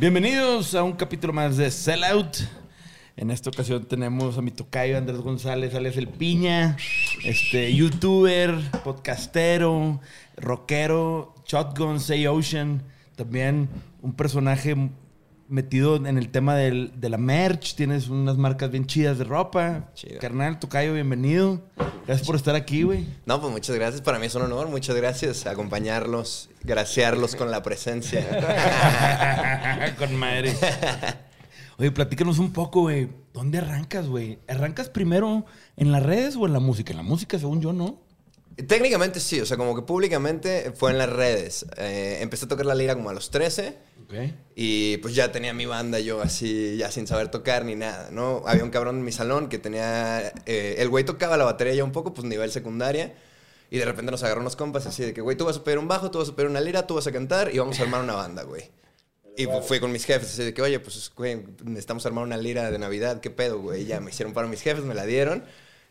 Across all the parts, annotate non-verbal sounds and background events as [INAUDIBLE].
Bienvenidos a un capítulo más de Sellout. En esta ocasión tenemos a mi tocayo Andrés González, alias El Piña, este, youtuber, podcastero, rockero, Shotgun, Say Ocean, también un personaje metido en el tema del- de la merch, tienes unas marcas bien chidas de ropa. Chido. Carnal, tocayo, bienvenido. Gracias por estar aquí, güey. No, pues muchas gracias. Para mí es un honor. Muchas gracias. Acompañarlos, graciarlos con la presencia. [LAUGHS] Con madre. [LAUGHS] Oye, platícanos un poco, güey. ¿Dónde arrancas, güey? ¿Arrancas primero en las redes o en la música? En la música, según yo, ¿no? Técnicamente sí, o sea, como que públicamente fue en las redes. Eh, empecé a tocar la lira como a los 13 Ok. y pues ya tenía mi banda yo así, ya sin saber tocar ni nada, ¿no? Había un cabrón en mi salón que tenía... eh, el güey tocaba la batería ya un poco, pues nivel secundaria. Y de repente nos agarró unos compas así de que, güey, tú vas a pedir un bajo, tú vas a pedir una lira, tú vas a cantar y vamos a armar una banda, güey. Y fu- fui con mis jefes así de que, oye, pues, güey, necesitamos armar una lira de Navidad, ¿qué pedo, güey? Y ya me hicieron para mis jefes, me la dieron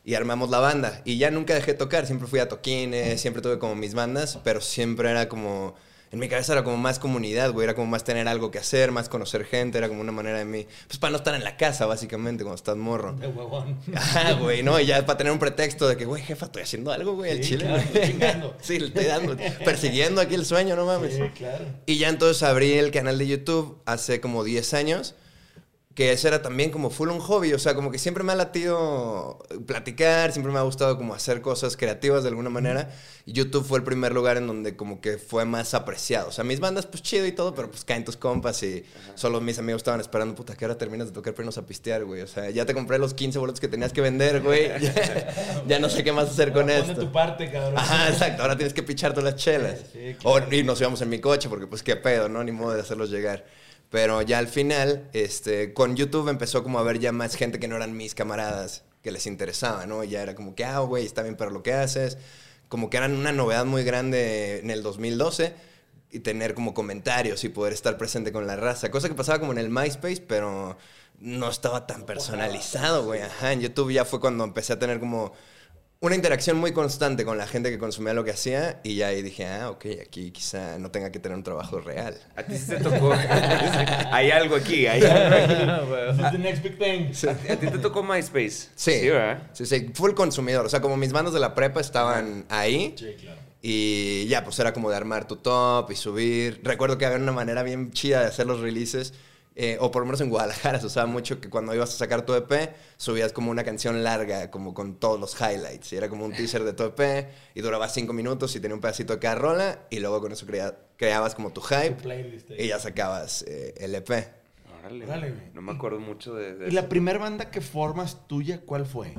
y armamos la banda. Y ya nunca dejé de tocar, siempre fui a toquines, siempre tuve como mis bandas, pero siempre era como... En mi cabeza era como más comunidad, güey, era como más tener algo que hacer, más conocer gente, era como una manera de mí, pues para no estar en la casa, básicamente, cuando estás morro. De huevón. Ajá, güey, no, y ya para tener un pretexto de que, güey, jefa, estoy haciendo algo, güey, al Sí, chile, claro, chingando. [LAUGHS] Sí, le estoy dando, persiguiendo aquí el sueño, no mames. Sí, claro. Y ya entonces abrí el canal de YouTube hace como 10 años, que ese era también como full un hobby, o sea, como que siempre me ha latido platicar, siempre me ha gustado como hacer cosas creativas de alguna manera, y YouTube fue el primer lugar en donde como que fue más apreciado. O sea, mis bandas pues chido y todo, pero pues caen tus compas y solo mis amigos estaban esperando, puta, que ahora terminas de tocar para irnos a pistear, güey. O sea, ya te compré los 15 boletos que tenías que vender, güey. [LAUGHS] Ya, ya no sé qué más hacer con Pon de esto. tu parte, cabrón. Ajá, exacto. Ahora tienes que pichar todas las chelas. Sí, O y nos íbamos en mi coche porque pues qué pedo, ¿no? Ni modo de hacerlos llegar. Pero ya al final, este, con YouTube empezó como a ver ya más gente que no eran mis camaradas que les interesaba, ¿no? Ya era como que, ah, güey, está bien pero lo que haces. Como que eran una novedad muy grande en el 2012 y tener como comentarios y poder estar presente con la raza. Cosa que pasaba como en el MySpace, pero no estaba tan personalizado, güey. Ajá, en YouTube ya fue cuando empecé a tener como una interacción muy constante con la gente que consumía lo que hacía y ya ahí dije, ah, ok, aquí quizá no tenga que tener un trabajo real. A ti sí te tocó. [LAUGHS] hay algo aquí, hay algo aquí. [LAUGHS] The next big thing. A ti te tocó MySpace. Sí, Sí, ¿verdad? sí, sí, fue el consumidor. O sea, como mis bandas de la prepa estaban ahí. Sí, claro. Y ya, pues era como de armar tu top y subir. Recuerdo que había una manera bien chida de hacer los releases. Eh, o por lo menos en Guadalajara [LAUGHS] se usaba mucho que cuando ibas a sacar tu EP, subías como una canción larga, como con todos los highlights. Y era como un teaser de tu EP y duraba cinco minutos y tenía un pedacito de cada rola. Y luego con eso crea- creabas como tu hype Tu playlist ahí. y ya sacabas eh, el EP. Órale. No me acuerdo mucho de, de ¿Y la primera banda que formas tuya, cuál fue?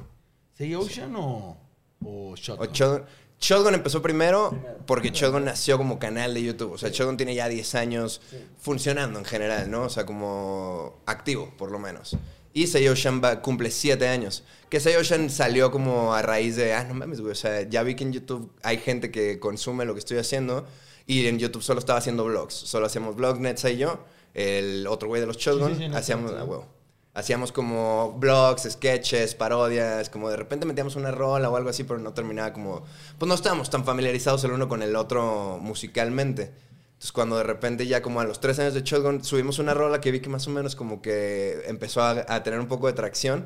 ¿Say Ocean o, o Shotgun? Ocho- Shotgun empezó primero porque Shotgun nació como canal de YouTube. O sea, Shotgun tiene ya 10 años funcionando en general, ¿no? O sea, como activo, por lo menos. Y Say Ocean va- cumple 7 años. Que Say Ocean salió como a raíz de, ah, no mames, güey. O sea, ya vi que en YouTube hay gente que consume lo que estoy haciendo. Y en YouTube solo estaba haciendo vlogs. Solo hacíamos vlogs, Netza y yo. El otro güey de los Shotgun. Sí, sí, sí, Netza, hacíamos, sí. ah, huevo. Hacíamos como vlogs, sketches, parodias, como de repente metíamos una rola o algo así, pero no terminaba como... Pues no estábamos tan familiarizados el uno con el otro musicalmente. Entonces cuando de repente ya como a los tres años de Shotgun subimos una rola que vi que más o menos como que empezó a, a tener un poco de tracción,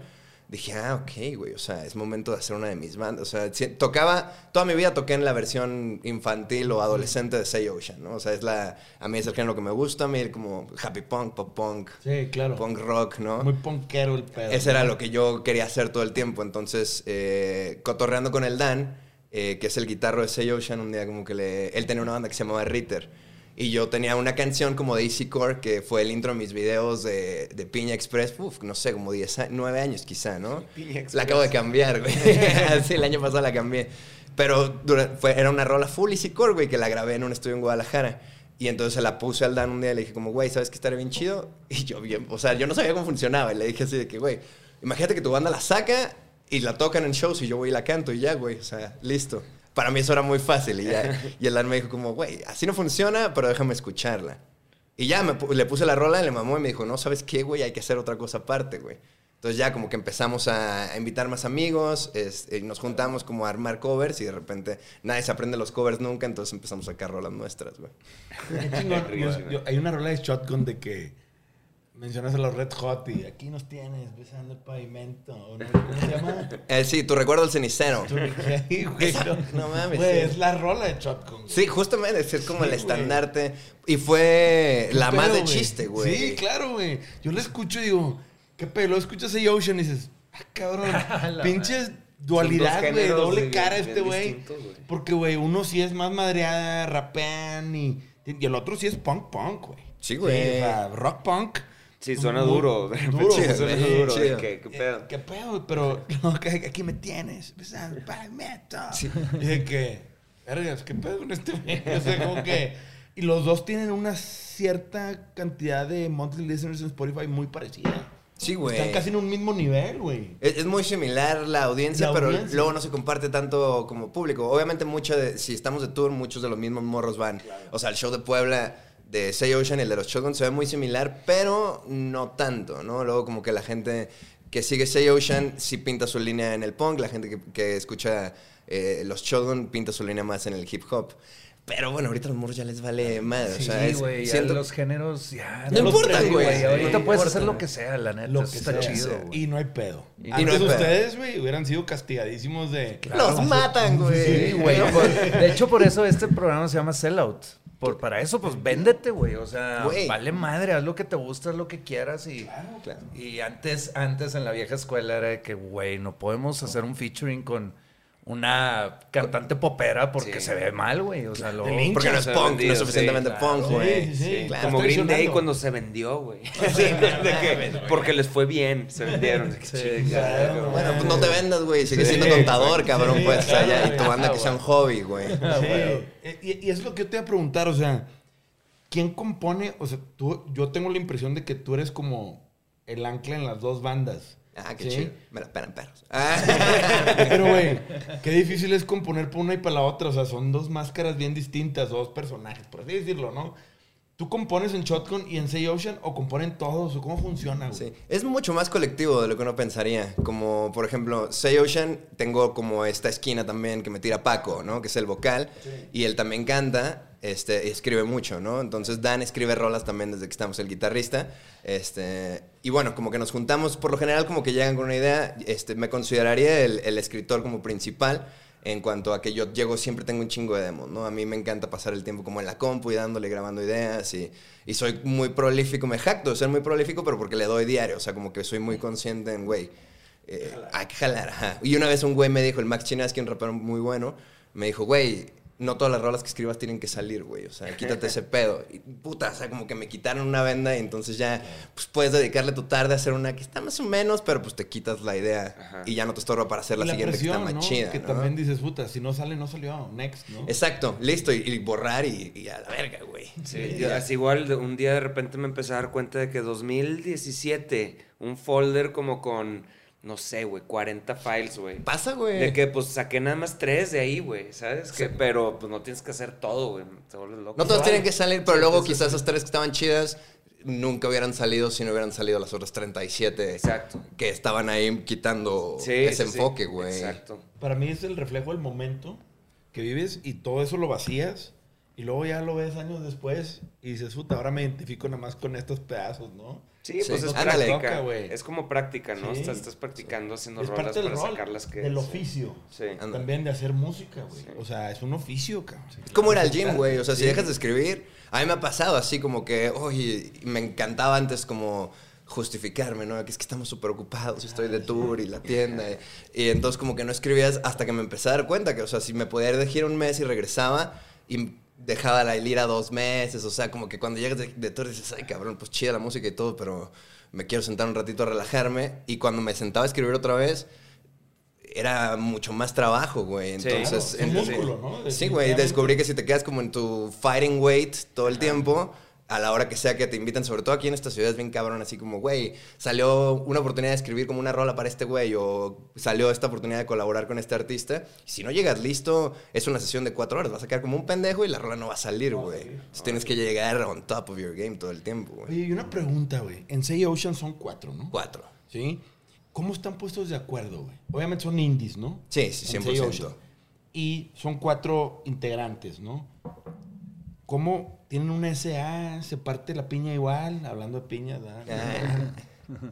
dije, ah, ok, güey, o sea, es momento de hacer una de mis bandas. O sea, tocaba, toda mi vida toqué en la versión infantil o adolescente de Say Ocean, ¿no? O sea, es la, a mí es el género que me gusta, a mí como happy punk, pop punk, Sí, claro. punk rock, ¿no? Muy ponquero el pedo. Ese era lo que yo quería hacer todo el tiempo. Entonces, eh, cotorreando con el Dan, eh, que es el guitarro de Say Ocean, un día como que le... Él tenía una banda que se llamaba Ritter. Y yo tenía una canción como de Easy Core, que fue el intro de mis videos de, de Piña Express. Uf, no sé, como 10, a- 9 años quizá, ¿no? Piña Express. La acabo de cambiar, güey. [LAUGHS] [LAUGHS] sí, el año pasado la cambié. Pero dura- fue, era una rola full Easy Core, güey, que la grabé en un estudio en Guadalajara. Y entonces se la puse al Dan un día y le dije como, güey, ¿sabes qué estaría bien chido? Y yo bien, o sea, yo no sabía cómo funcionaba. Y le dije así de que, güey, imagínate que tu banda la saca y la tocan en shows y yo voy y la canto y ya, güey, o sea, listo. Para mí eso era muy fácil y ya. [LAUGHS] Y el Dan me dijo como, güey, así no funciona, pero déjame escucharla. Y ya me le puse la rola, le mamó y me dijo, no, ¿sabes qué, güey? Hay que hacer otra cosa aparte, güey. Entonces ya como que empezamos a invitar más amigos, es- y nos juntamos como a armar covers y de repente nadie se aprende los covers nunca, entonces empezamos a sacar rolas nuestras, güey. [LAUGHS] Hay una rola de Shotgun de que mencionas a los Red Hot y aquí nos tienes besando el pavimento. ¿o no? ¿Cómo se llama? [LAUGHS] Eh, sí, tu recuerdo del cenicero. [LAUGHS] Sí, güey, no mames, Güey, sí. es la rola de Shotgun. Sí, justamente, es como el güey. estandarte. Y fue la ¿Qué más de chiste, güey. Sí, claro, güey. Yo la escucho y digo, ¿qué pedo? Escuchas a Ocean y dices, ah, cabrón, [LAUGHS] pinches dualidad, güey, doble cara bien este güey. Porque, güey, uno sí es más madreada, rapean y, y el otro sí es punk punk, güey. Sí, güey. o sea, rock punk. Sí, suena Muy duro. duro, [LAUGHS] sí, güey. suena Sí, duro. chido. ¿Qué Eh, pedo? ¿Qué pedo? Pero [LAUGHS] no, que aquí me tienes. el pavimento. Y de que, vergas, ¿qué pedo con este? [LAUGHS] O sea, como que. Y los dos tienen una cierta cantidad de monthly listeners en Spotify muy parecida. Sí, güey. Están casi en un mismo nivel, güey. Es, es muy similar la audiencia, La pero audiencia. luego no se comparte tanto como público. Obviamente, mucho de, si estamos de tour, muchos de los mismos morros van. O sea, el show de Puebla de Say Ocean y el de los Shotgun se ve muy similar, pero no tanto, ¿no? Luego como que la gente que sigue Say Ocean sí pinta su línea en el punk, la gente que, que escucha eh, los Shotgun pinta su línea más en el hip hop. Pero bueno, ahorita los morros ya les vale madre. o sea, Sí, es- güey, siento- los géneros ya... No importa, Sí, güey. Ahorita No puedes importa. hacer lo que sea, la neta. Lo que está sea. chido. Y no hay pedo. Y no Antes hay pedo. ustedes, güey, hubieran sido castigadísimos de. Los matan, güey. Sí, güey. [LAUGHS] por- de hecho, por eso este programa se llama Sellout. Por, para eso, pues véndete, güey. O sea, vale madre, haz lo que te gusta, haz lo que quieras. Y, Claro. y antes, antes en la vieja escuela era de que, güey, no podemos hacer un featuring con una cantante popera porque Sí. se ve mal, güey. O sea, lo. Porque no es punk, no es suficientemente sí, punk, claro. güey. Sí, sí, sí. claro. Como Green Day cuando se vendió, güey. [LAUGHS] Sí, de que- [LAUGHS] porque les fue bien, se vendieron. Claro. Bueno, pues no te vendas, güey. Sigue Sí, siendo contador, cabrón, Sí, pues. claro, allá, y tu banda que sea un hobby, güey. Sí. Y, y es lo que yo te iba a preguntar, o sea, ¿quién compone? O sea, tú, yo tengo la impresión de que tú eres como el ancla en las dos bandas. Ah, qué ¿sí? chido. Me la esperan perros. [LAUGHS] Pero, güey, qué difícil es componer por una y para la otra. O sea, son dos máscaras bien distintas, dos personajes, por así decirlo, ¿no? ¿Tú compones en Shotgun y en Say Ocean o componen todos? ¿O cómo funciona, güey? Sí. Es mucho más colectivo de lo que uno pensaría. Como, por ejemplo, Say Ocean, tengo como esta esquina también que me tira Paco, ¿no? Que es el vocal. Y él también canta, este, y escribe mucho, ¿no? Entonces Dan escribe rolas también desde que estamos el guitarrista. Este, y bueno, como que nos juntamos, por lo general como que llegan con una idea. Este, me consideraría el, el escritor como principal. En cuanto a que yo llego, siempre tengo un chingo de demos, ¿no? A mí me encanta pasar el tiempo como en la compu y dándole, grabando ideas y, y soy muy prolífico, me jacto de ser muy prolífico, pero porque le doy diario, o sea, como que soy muy consciente en, güey, eh, hay que jalar, ajá. Y una vez un güey me dijo, el Max Chinaski, un rapero muy bueno, me dijo, güey, no todas las rolas que escribas tienen que salir, güey. O sea, [LAUGHS] quítate ese pedo. Y puta, o sea, como que me quitaron una venda y entonces ya pues puedes dedicarle tu tarde a hacer una que está más o menos, pero pues te quitas la idea Ajá. y ya no te estorba para hacer la, siguiente que está presión, más ¿no? chida. Que ¿no? también dices, puta, si no sale, no salió. Next, ¿no? Exacto, listo, y, y borrar y, y a la verga, güey. Sí, así igual un día de repente me empecé a dar cuenta de que 2017, un folder como con, no sé, güey, 40 files, güey. Pasa, güey. De que pues saqué nada más tres de ahí, güey, ¿sabes? Que, pero pues no tienes que hacer todo, güey. Te vuelves loco. No todas tienen que salir, pero luego quizás esas tres que estaban chidas nunca hubieran salido si no hubieran salido las otras 37 Exacto. que estaban ahí quitando Sí, ese enfoque, güey. Exacto. Para mí es el reflejo del momento que vives y todo eso lo vacías. Y luego ya lo ves años después y dices, puta, ahora me identifico nada más con estos pedazos, ¿no? Sí, Sí, pues es ándale. práctica. Güey. es como práctica, ¿no? Sí. Estás, estás practicando haciendo es rolas para rol, sacarlas que... del oficio. Sí. También de hacer música, güey. O sea, es un oficio, cabrón. Es como ir al gym, güey. O sea, si dejas de escribir, a mí me ha pasado así como que, oye, me encantaba antes como justificarme, ¿no? Que es que estamos súper ocupados, estoy de tour y la tienda. Y, y entonces como que no escribías hasta que me empecé a dar cuenta que, o sea, si me podía ir de gira un mes y regresaba y dejaba la lira dos meses, o sea, como que cuando llegas de, de tour dices, ay, cabrón, pues chida la música y todo, pero me quiero sentar un ratito a relajarme. Y cuando me sentaba a escribir otra vez, era mucho más trabajo, güey. Sí. Entonces, Claro, un en- músculo, ¿no? Sí, güey, descubrí que si te quedas como en tu fighting weight todo el tiempo, a la hora que sea que te invitan, sobre todo aquí en esta ciudad es bien cabrón, así como, güey, salió una oportunidad de escribir como una rola para este güey, o salió esta oportunidad de colaborar con este artista, y si no llegas listo, es una sesión de cuatro horas, vas a quedar como un pendejo y la rola no va a salir, güey. Entonces tienes que llegar on top of your game todo el tiempo, güey. Oye, y una pregunta, güey. En Say Ocean son cuatro, ¿no? Cuatro. ¿Sí? ¿Cómo están puestos de acuerdo, güey? Obviamente son indies, ¿no? Sí, sí, En 100%. Say Ocean. Y son cuatro integrantes, ¿no? ¿Cómo tienen una SA? ¿Se parte la piña igual? Hablando de piña, ¿verdad? Ah,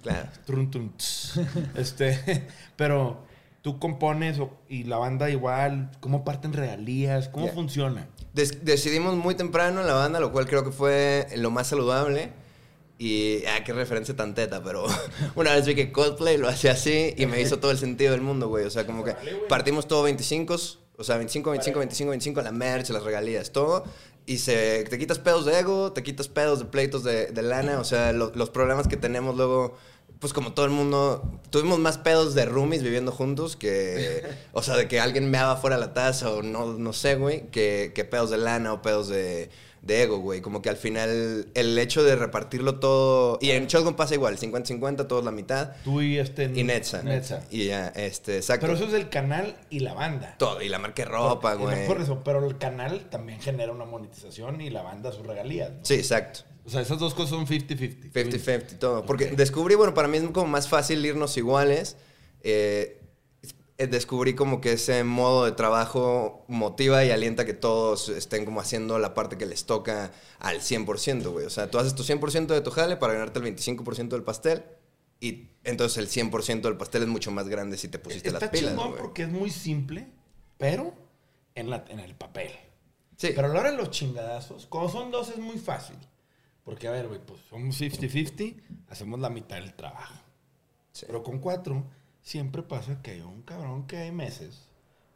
claro. Trun, tss. este, [LAUGHS] pero tú compones y la banda igual, ¿cómo parten regalías? ¿Cómo Ya. funciona? Des- decidimos muy temprano en la banda, lo cual creo que fue lo más saludable. Y, ah, qué referencia tan teta, pero [LAUGHS] una vez vi que Coldplay lo hacía así y me hizo todo el sentido del mundo, güey. O sea, como que partimos todo 25, o sea, 25, 25, 25, 25, la merch, las regalías, todo. Y se, te quitas pedos de ego, te quitas pedos de pleitos de, de lana, o sea, lo- los problemas que tenemos luego, pues como todo el mundo, tuvimos más pedos de roomies viviendo juntos que, [LAUGHS] o sea, de que alguien me haga fuera la taza o no, no sé, güey, que, que pedos de lana o pedos de, de ego, güey. Como que al final el hecho de repartirlo todo, y en Shotgun pasa igual, 50-50, todos la mitad, Tú y este... y Netza. Netza. Y ya, este, exacto. Pero eso es el canal y la banda. Todo, y la marca de ropa, Y no güey. por eso, pero el canal también genera una monetización y la banda sus regalías. ¿no? Sí, exacto. O sea, esas dos cosas son 50-50. 50-50, todo. Porque descubrí, bueno, para mí es como más fácil irnos iguales. Eh, descubrí como que ese modo de trabajo motiva y alienta que todos estén como haciendo la parte que les toca al 100%, güey. O sea, tú haces tu 100% de tu jale para ganarte el 25% del pastel. Y entonces el 100% del pastel es mucho más grande si te pusiste Está las pilas, güey. porque es muy simple, pero en, la, en el papel. Sí. Pero a la hora de los chingadazos, como son dos es muy fácil. Porque, a ver, güey, pues somos 50-50, hacemos la mitad del trabajo. Sí. Pero con cuatro, siempre pasa que hay un cabrón que hay meses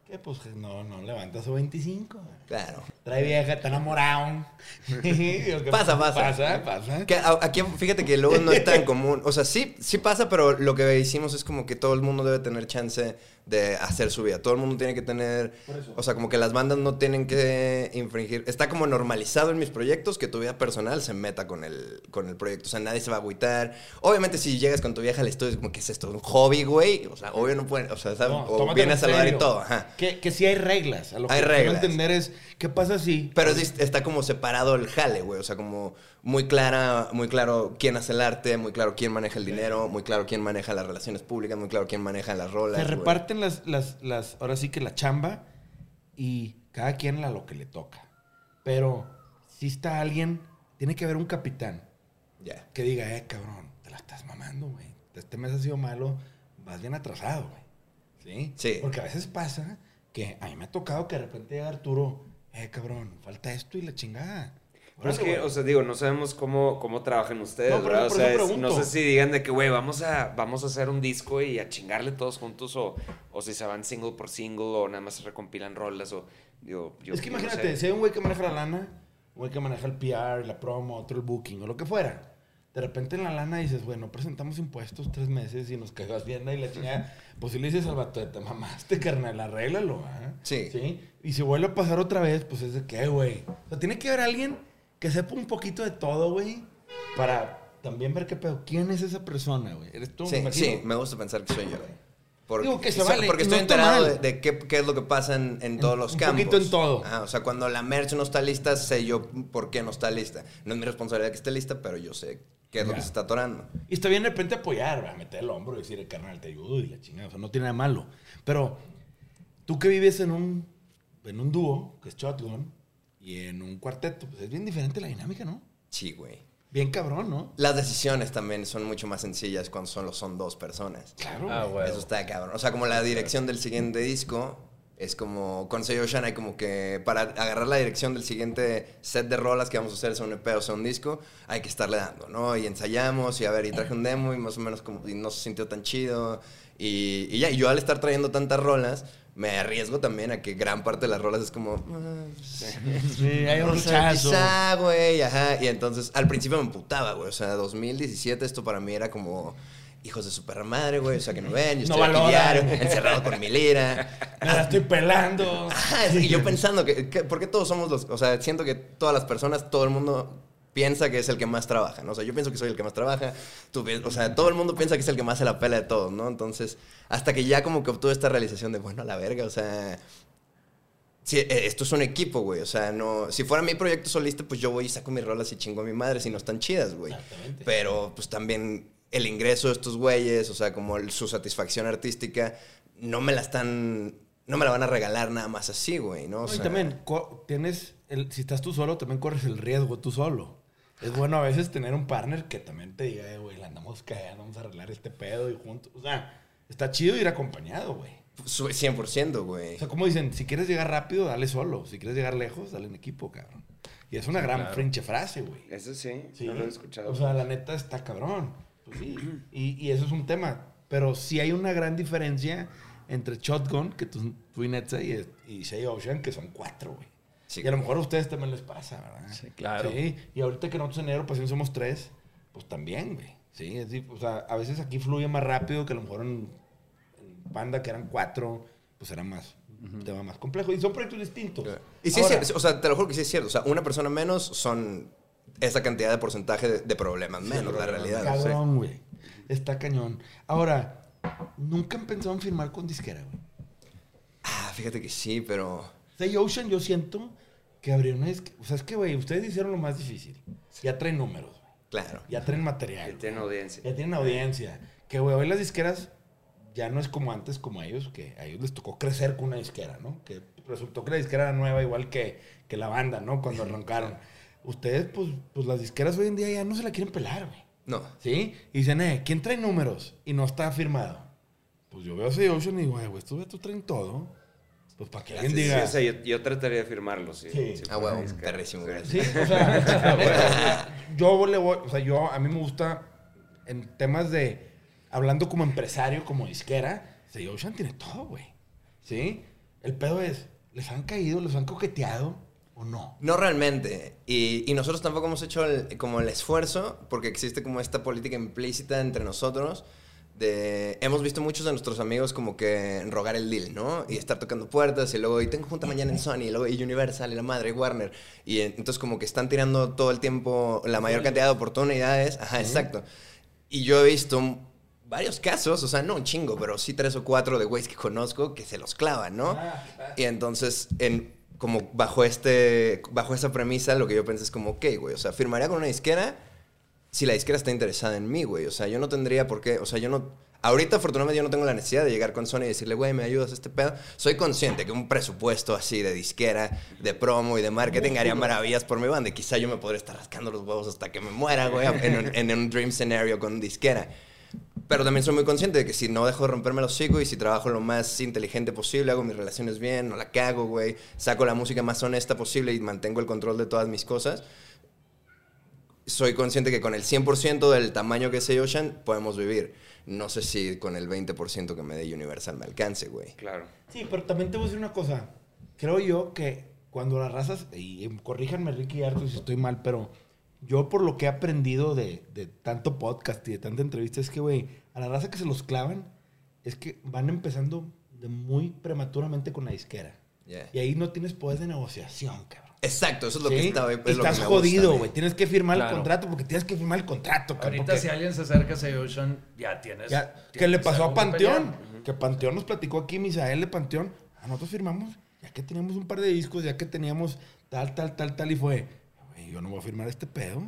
que, pues, no, no levanta su 25. güey. Claro. Trae vieja, está enamorado. [LAUGHS] Pasa, pasa. Pasa, pasa. Que aquí, fíjate que luego no es tan común. O sea, sí, sí pasa, pero lo que hicimos es como que todo el mundo debe tener chance de hacer su vida. Todo el mundo tiene que tener. O sea, como que las bandas no tienen que infringir. Está como normalizado en mis proyectos que tu vida personal se meta con el, con el proyecto. O sea, nadie se va a agüitar. Obviamente, si llegas con tu vieja al estudio, es como que es esto, un hobby, güey. O sea, obvio no pueden. O sea, ¿sabes? No, o tómatelo viene a saludar y todo. Ajá. Que, que sí hay reglas. A lo Hay que quiero reglas. entender es, ¿qué pasa si... Pero es está como separado el jale, güey. O sea, como muy clara, muy claro quién hace el arte, muy claro quién maneja el dinero, muy claro quién maneja las relaciones públicas, muy claro quién maneja las rolas. Se reparten las, las, las, ahora sí que la chamba y cada quien a lo que le toca. Pero si está alguien, tiene que haber un capitán Ya. que diga, eh, cabrón, te la estás mamando, güey. Este mes ha sido malo, vas bien atrasado, güey. ¿Sí? Sí. Porque a veces pasa que a mí me ha tocado que de repente llega Arturo, eh, cabrón, falta esto y la chingada. Pero es que, güey. o sea, digo, no sabemos cómo, cómo trabajan ustedes, No, ¿verdad? O sea, es- no sé si digan de que, güey, vamos a, vamos a hacer un disco y a chingarle todos juntos o, o si se van single por single o nada más se recompilan rolas o, digo, yo es que yo no imagínate, sé. si hay un güey que maneja la lana, un güey que maneja el PR, la promo, otro el booking o lo que fuera. De repente en la lana dices, bueno, presentamos impuestos tres meses y nos cagas bien y la chingada. Pues si le dices al vato, te mamaste, carnal, arréglalo, ¿ah? Sí. Sí. Y si vuelve a pasar otra vez, pues es de qué, güey. O sea, tiene que haber alguien que sepa un poquito de todo, güey, para también ver qué pedo. ¿Quién es esa persona, güey? ¿Eres tú? me Sí, imagino? sí, me gusta pensar que soy yo. Porque, Digo que se vale, porque no estoy está enterado de, de qué, qué es lo que pasa en, en todos los un campos. poquito en todo. Ajá, o sea, cuando la merch no está lista, sé yo por qué no está lista. No es mi responsabilidad que esté lista, pero yo sé qué es lo que se está atorando. Y está bien de repente apoyar, ¿verdad? meter el hombro y decir, carnal, te ayudo y la chingada. O sea, no tiene nada malo. Pero tú que vives en un, en un dúo, que es Shotgun, y en un cuarteto, pues es bien diferente la dinámica, ¿no? Sí, güey. Bien cabrón, ¿no? Las decisiones también son mucho más sencillas cuando solo son dos personas. Claro. Ah, güey. Eso está cabrón. O sea, como la dirección del siguiente disco es como con Say Ocean hay como que para agarrar la dirección del siguiente set de rolas que vamos a hacer, sea un EP o sea un disco, hay que estarle dando, ¿no? Y ensayamos y a ver, y traje un demo y más o menos como y no se sintió tan chido. Y, y ya, y yo al estar trayendo tantas rolas, me arriesgo también a que gran parte de las rolas es como... "Ah, [LAUGHS] Sí, hay un rechazo. quizá, güey, ajá. Y entonces, al principio me emputaba, güey. O sea, 2017 esto para mí era como hijos de su perra madre, güey. O sea, que no ven, yo No estoy aquí valoran. diario, encerrado con mi lira. [LAUGHS] Me la estoy pelando. Ajá, y yo pensando que, que- ¿por qué todos somos los, o sea, siento que todas las personas, todo el mundo piensa que es el que más trabaja, ¿no? O sea, yo pienso que soy el que más trabaja, tú, o sea, todo el mundo piensa que es el que más se la pela de todos, ¿no? Entonces, hasta que ya como que obtuve esta realización de, bueno, a la verga, o sea, sí, eh, esto es un equipo, güey, o sea, no, si fuera mi proyecto solista, pues yo voy y saco mis rolas y chingo a mi madre si no están chidas, güey. Exactamente. Pero, pues también el ingreso de estos güeyes, o sea, como el- su satisfacción artística, no me la están, no me la van a regalar nada más así, güey, ¿no? O No, y sea, también, tienes, el, si estás tú solo, también corres el riesgo tú solo. Es bueno a veces tener un partner que también te diga, eh, güey, la andamos cagando, vamos a arreglar este pedo y juntos. O sea, está chido ir acompañado, güey. Su- 100%, güey. O sea, como dicen, si quieres llegar rápido, dale solo. Si quieres llegar lejos, dale en equipo, cabrón. Y es una gran frinche frase, güey. Eso sí, Sí. no lo he escuchado. O sea, la neta está cabrón. Pues sí. Y, y eso es un tema. Pero sí hay una gran diferencia entre Shotgun, que tú, tú y Netza, y, y Shay Ocean, que son cuatro, güey. Sí. Y a lo mejor a ustedes también les pasa, ¿verdad? Sí, claro. Sí. Y ahorita que nosotros en Negro Pasión somos tres, pues también, güey. Sí, es, di- o sea, a veces aquí fluye más rápido que a lo mejor en, en Panda, que eran cuatro, pues era más, un tema más complejo. Y son proyectos distintos. Y sí Ahora, es cierto, o sea, te lo juro que sí es cierto. O sea, una persona menos son esa cantidad de porcentaje de, de problemas menos, la realidad. sí. Cabrón, güey. Está cañón. Ahora, nunca han pensado en firmar con disquera, güey. Ah, fíjate que sí, pero... Say Ocean, yo siento que abrieron una disquera. O sea, es que, güey, ustedes hicieron lo más difícil. Ya traen números, güey. Claro. Ya traen material. Que tiene audiencia. Ya tienen audiencia. Que, güey, hoy las disqueras ya no es como antes, como a ellos, que a ellos les tocó crecer con una disquera, ¿no? Que resultó que la disquera era nueva, igual que, que la banda, ¿no? Cuando [LAUGHS] arrancaron. Ustedes, pues, pues las disqueras hoy en día ya no se la quieren pelar, güey. No. ¿Sí? Y dicen, eh, ¿quién trae números? Y no está firmado. Pues yo veo a Say Ocean y digo, eh, güey, estos vatos traen todo. Pues para que alguien Sí, diga. o sea, yo, yo trataría de firmarlo, sí. Sí. si Ah, huevo, perrísimo, Sí. gracias. Sí, o sea, [LAUGHS] yo le voy, o sea, yo a mí me gusta en temas de hablando como empresario, como disquera, Say Ocean tiene todo, güey. ¿Sí? El pedo es, ¿les han caído, les han coqueteado o no? No realmente. Y, y nosotros tampoco hemos hecho el- como el esfuerzo, porque existe como esta política implícita entre nosotros. De, hemos visto muchos de nuestros amigos como que rogar el deal, ¿no? Y estar tocando puertas y luego, y tengo junta mañana en Sony, y luego y Universal, y la madre, y Warner. Y en- entonces como que están tirando todo el tiempo la mayor cantidad de oportunidades. Ajá, exacto. Y yo he visto varios casos, o sea, no un chingo, pero sí tres o cuatro de güeyes que conozco que se los clavan, ¿no? Y entonces, en, como bajo, este, bajo esa premisa, lo que yo pensé es como, ok, güey, o sea, firmaría con una disquera si la disquera está interesada en mí, güey. O sea, yo no tendría por qué, o sea, yo no... Ahorita, afortunadamente, yo no tengo la necesidad de llegar con Sony y decirle, güey, ¿me ayudas a este pedo? Soy consciente que un presupuesto así de disquera, de promo y de marketing haría maravillas por mi banda. Y quizá yo me podría estar rascando los huevos hasta que me muera, güey, en un, en un dream scenario con disquera. Pero también soy muy consciente de que si no dejo de romperme los hocico y si trabajo lo más inteligente posible, hago mis relaciones bien, no la cago, güey, saco la música más honesta posible y mantengo el control de todas mis cosas, soy consciente que con el 100% del tamaño que es Ocean podemos vivir. No sé si con el 20% que me dé Universal me alcance, güey. Claro. Sí, pero también te voy a decir una cosa. Creo yo que cuando las razas, y corríjanme Ricky y Arthur si estoy mal, pero yo por lo que he aprendido de, de tanto podcast y de tanta entrevista es que, güey, a la raza que se los clavan es que van empezando de muy prematuramente con la disquera. Yeah. Y ahí no tienes poder de negociación, cabrón. Exacto, eso es lo ¿Sí? que estaba. es lo que Estás jodido, güey. Tienes que firmar Claro. el contrato porque tienes que firmar el contrato, cabrón. Ahorita porque- si alguien se acerca a Ocean, ya tienes... ya, ¿Qué tienes le pasó a que Panteón? Que Panteón nos platicó aquí, Misael de Panteón. A nosotros firmamos, ya que teníamos un par de discos, ya que teníamos tal, tal, tal, tal, y fue, "Güey, yo no voy a firmar este pedo.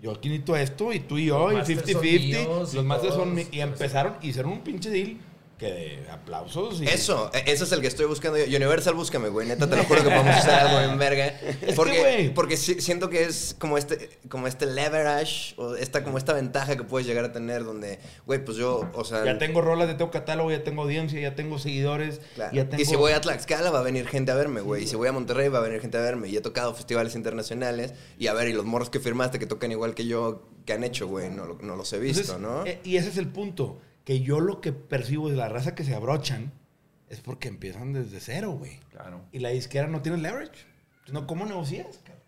Yo aquí necesito esto, y tú y yo, Los y masters son 50-50. míos y Los masters son Y empezaron, hicieron un pinche deal que de aplausos. Y, Eso, e- ese es el que estoy buscando. Universal, búscame, güey. Neta, te lo juro que podemos [LAUGHS] hacer algo en verga. que, Porque, güey. porque si- siento que es como este, como este leverage, o esta, como esta ventaja que puedes llegar a tener donde, güey, pues yo, o sea... Ya tengo rolas, ya tengo catálogo, ya tengo audiencia, ya tengo seguidores. Claro. Ya tengo... Y si voy a Tlaxcala va a venir gente a verme, güey. Y si voy a Monterrey va a venir gente a verme. Y he tocado festivales internacionales. Y a ver, y los morros que firmaste que tocan igual que yo, que han hecho, güey? No, no los he visto, Entonces, ¿no? eh, y ese es el punto. Que yo lo que percibo de la raza que se abrochan es porque empiezan desde cero, güey. Claro. Y la disquera no tiene leverage. No, ¿cómo negocias, cabrón?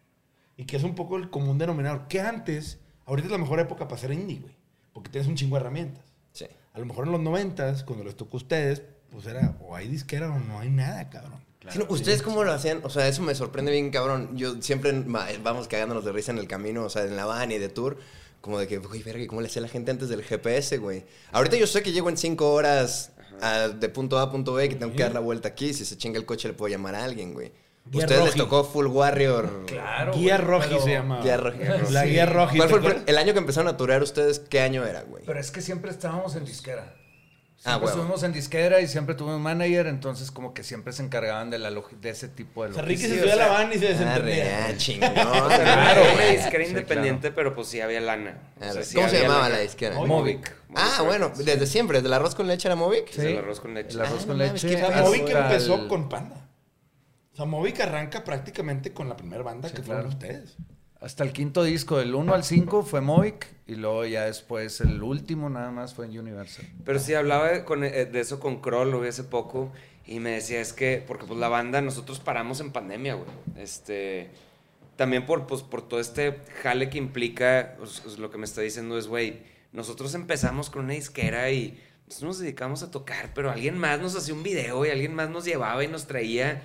Y que es un poco el común denominador. Que antes, ahorita es la mejor época para hacer indie, güey. Porque tienes un chingo de herramientas. Sí. A lo mejor en los noventas, cuando les tocó a ustedes, pues era o hay disquera o no hay nada, cabrón. Sí, no, ¿Ustedes cómo lo hacían? O sea, eso me sorprende bien, cabrón. Yo siempre vamos cagándonos de risa en el camino, o sea, en la van y de tour. Como de que, güey, verga, ¿cómo le hacía la gente antes del GPS, güey? Ahorita yo sé que llego en cinco horas a- de punto A a punto B, que tengo que dar la vuelta aquí. Si se chinga el coche, le puedo llamar a alguien, güey. Guía Ustedes les tocó Full Warrior. Claro. Guía güey, Roji pero- se llama. Guía Roji. La Sí. guía Roji. ¿Cuál fue el, ¿te pr- el año que empezaron a turear ustedes? ¿Qué año era, güey? Pero es que siempre estábamos en disquera. Ah, huevo. estuvimos en disquera y siempre tuvimos manager, entonces como que siempre se encargaban de, la de ese tipo de O sea, Ricky se logística. subió a la van y se Ah, desentendía. re, chingón. Claro, una disquera Sí, independiente, pero pues sí había lana. O sea, Ah, sí ¿Cómo se llamaba lana. la disquera? Movic. Ah, bueno, desde siempre, desde el arroz con leche era Movic. Sí. El arroz con leche. El arroz Ah, con no leche. O sea, Movic empezó el- con Panda. O sea, Movic arranca prácticamente con la primera banda que fueron ustedes. Hasta el quinto disco, del 1 al 5 fue Movic y luego ya después el último nada más fue en Universal. Pero sí, hablaba eh, de eso con Kroll, lo vi hace poco, y me decía, es que, porque pues la banda, nosotros paramos en pandemia, güey. Este, también por, pues, por todo este jale que implica, pues, pues, lo que me está diciendo es, güey, nosotros empezamos con una disquera y nosotros nos dedicamos a tocar, pero alguien más nos hacía un video y alguien más nos llevaba y nos traía.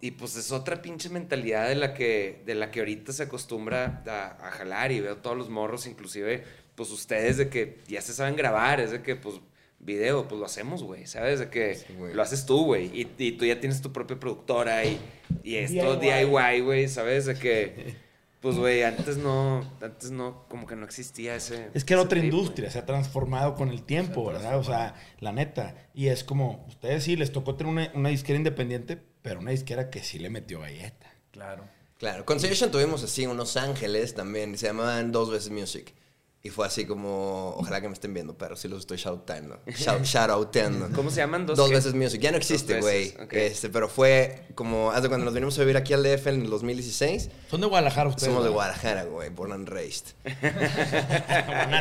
Y pues es otra pinche mentalidad de la que, de la que ahorita se acostumbra a, a jalar y veo todos los morros, inclusive pues ustedes de que ya se saben grabar, es de que pues video, pues lo hacemos, güey, ¿sabes? De que Sí, lo haces tú, güey, y, y tú ya tienes tu propia productora y, y esto DIY. Güey, ¿sabes? De que, pues, güey, antes no, antes no, como que no existía ese... Es que era otra trip, industria, se ha transformado con el tiempo, ¿verdad? O sea, la neta. Y es como, ustedes sí les tocó tener una, una disquera independiente, pero una disquera que sí le metió galleta. Claro. Claro, con Station tuvimos así unos ángeles también, se llamaban Dos Veces Music. Y fue así como, ojalá que me estén viendo, pero sí los estoy shoutando. Shout, [LAUGHS] shoutouteando. ¿Cómo se llaman? ¿Dos Dos qué? veces Music. Ya no existe, güey. Este, pero fue como, haz de cuando nos venimos a vivir aquí al DF en el 2016. Son de Guadalajara ustedes. Somos de. Guadalajara, güey, born and raised. [LAUGHS]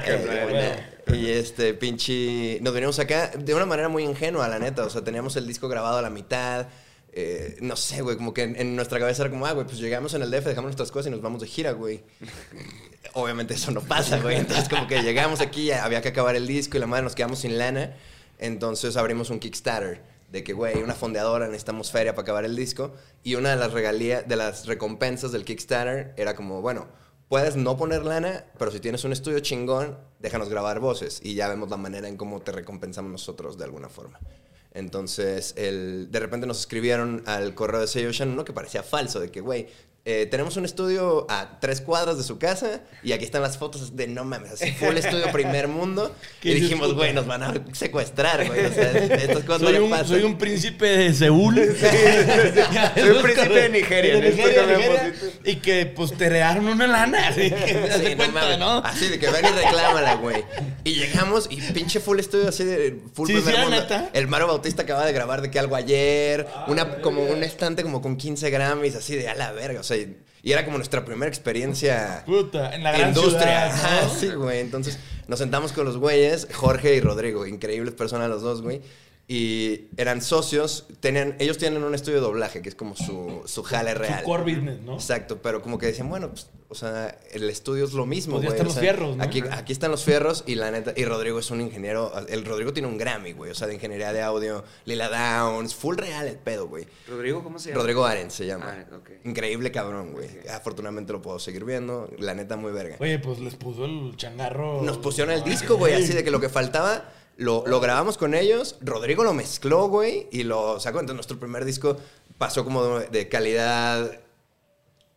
Eh, güey. Y este, pinche. Nos venimos acá de una manera muy ingenua, la neta. O sea, teníamos el disco grabado a la mitad. Eh, no sé, güey, como que en, en nuestra cabeza era como, ah, güey, pues llegamos en el DF, dejamos nuestras cosas y nos vamos de gira, güey. [LAUGHS] Obviamente eso no pasa, güey. Entonces, como que llegamos aquí, había que acabar el disco y la madre nos quedamos sin lana. Entonces abrimos un Kickstarter de que, güey, una fondeadora, necesitamos feria para acabar el disco. Y una de las regalías, de las recompensas del Kickstarter era como, bueno, puedes no poner lana, pero si tienes un estudio chingón, déjanos grabar voces. Y ya vemos la manera en cómo te recompensamos nosotros de alguna forma. Entonces, el, de repente nos escribieron al correo de Say Ocean uno que parecía falso, de que, güey, eh, tenemos un estudio a tres cuadras de su casa y aquí están las fotos de no mames, así full estudio primer mundo. [LAUGHS] ¿Qué Y dijimos, güey, nos van a secuestrar, güey. O sea, estas cosas no Soy le un, soy un príncipe de Seúl. [LAUGHS] [LAUGHS] Soy un príncipe de Nigeria, De me Nigeria, y que pues te regaron una lana. Así que Sí, no mames. ¿no? De que ven y reclámala, güey. Y llegamos y pinche full estudio así de full Sí, primer sí, mundo. neta. El Mario Bautista acaba de grabar de que algo ayer. una, como un estante como con 15 Grammys, así de a la verga. O sea, y, Y era como nuestra primera experiencia Puta, en la gran industria. ciudad, Ajá, ¿no? sí, güey. Entonces nos sentamos con los güeyes, Jorge y Rodrigo, increíbles personas los dos, güey. Y eran socios, tenían, ellos tienen un estudio de doblaje, que es como su, su jale real. Su core business, ¿no? Exacto, pero como que decían, bueno, pues, o sea, el estudio es lo mismo, Pues ya güey. están o los fierros, ¿no? Aquí, aquí están los fierros y la neta, y Rodrigo es un ingeniero, el Rodrigo tiene un Grammy, güey, o sea, de ingeniería de audio, Lila Downs, full real el pedo, güey. Rodrigo, ¿cómo se llama? Rodrigo Aren se llama. Ah, ok. Increíble cabrón, güey. Afortunadamente lo puedo seguir viendo, la neta muy verga. Oye, pues les puso el changarro. Nos pusieron el disco, güey, así de que lo [LAUGHS] que faltaba lo, lo grabamos con ellos. Rodrigo lo mezcló, güey, y lo sacó. Entonces, nuestro primer disco pasó como de, de calidad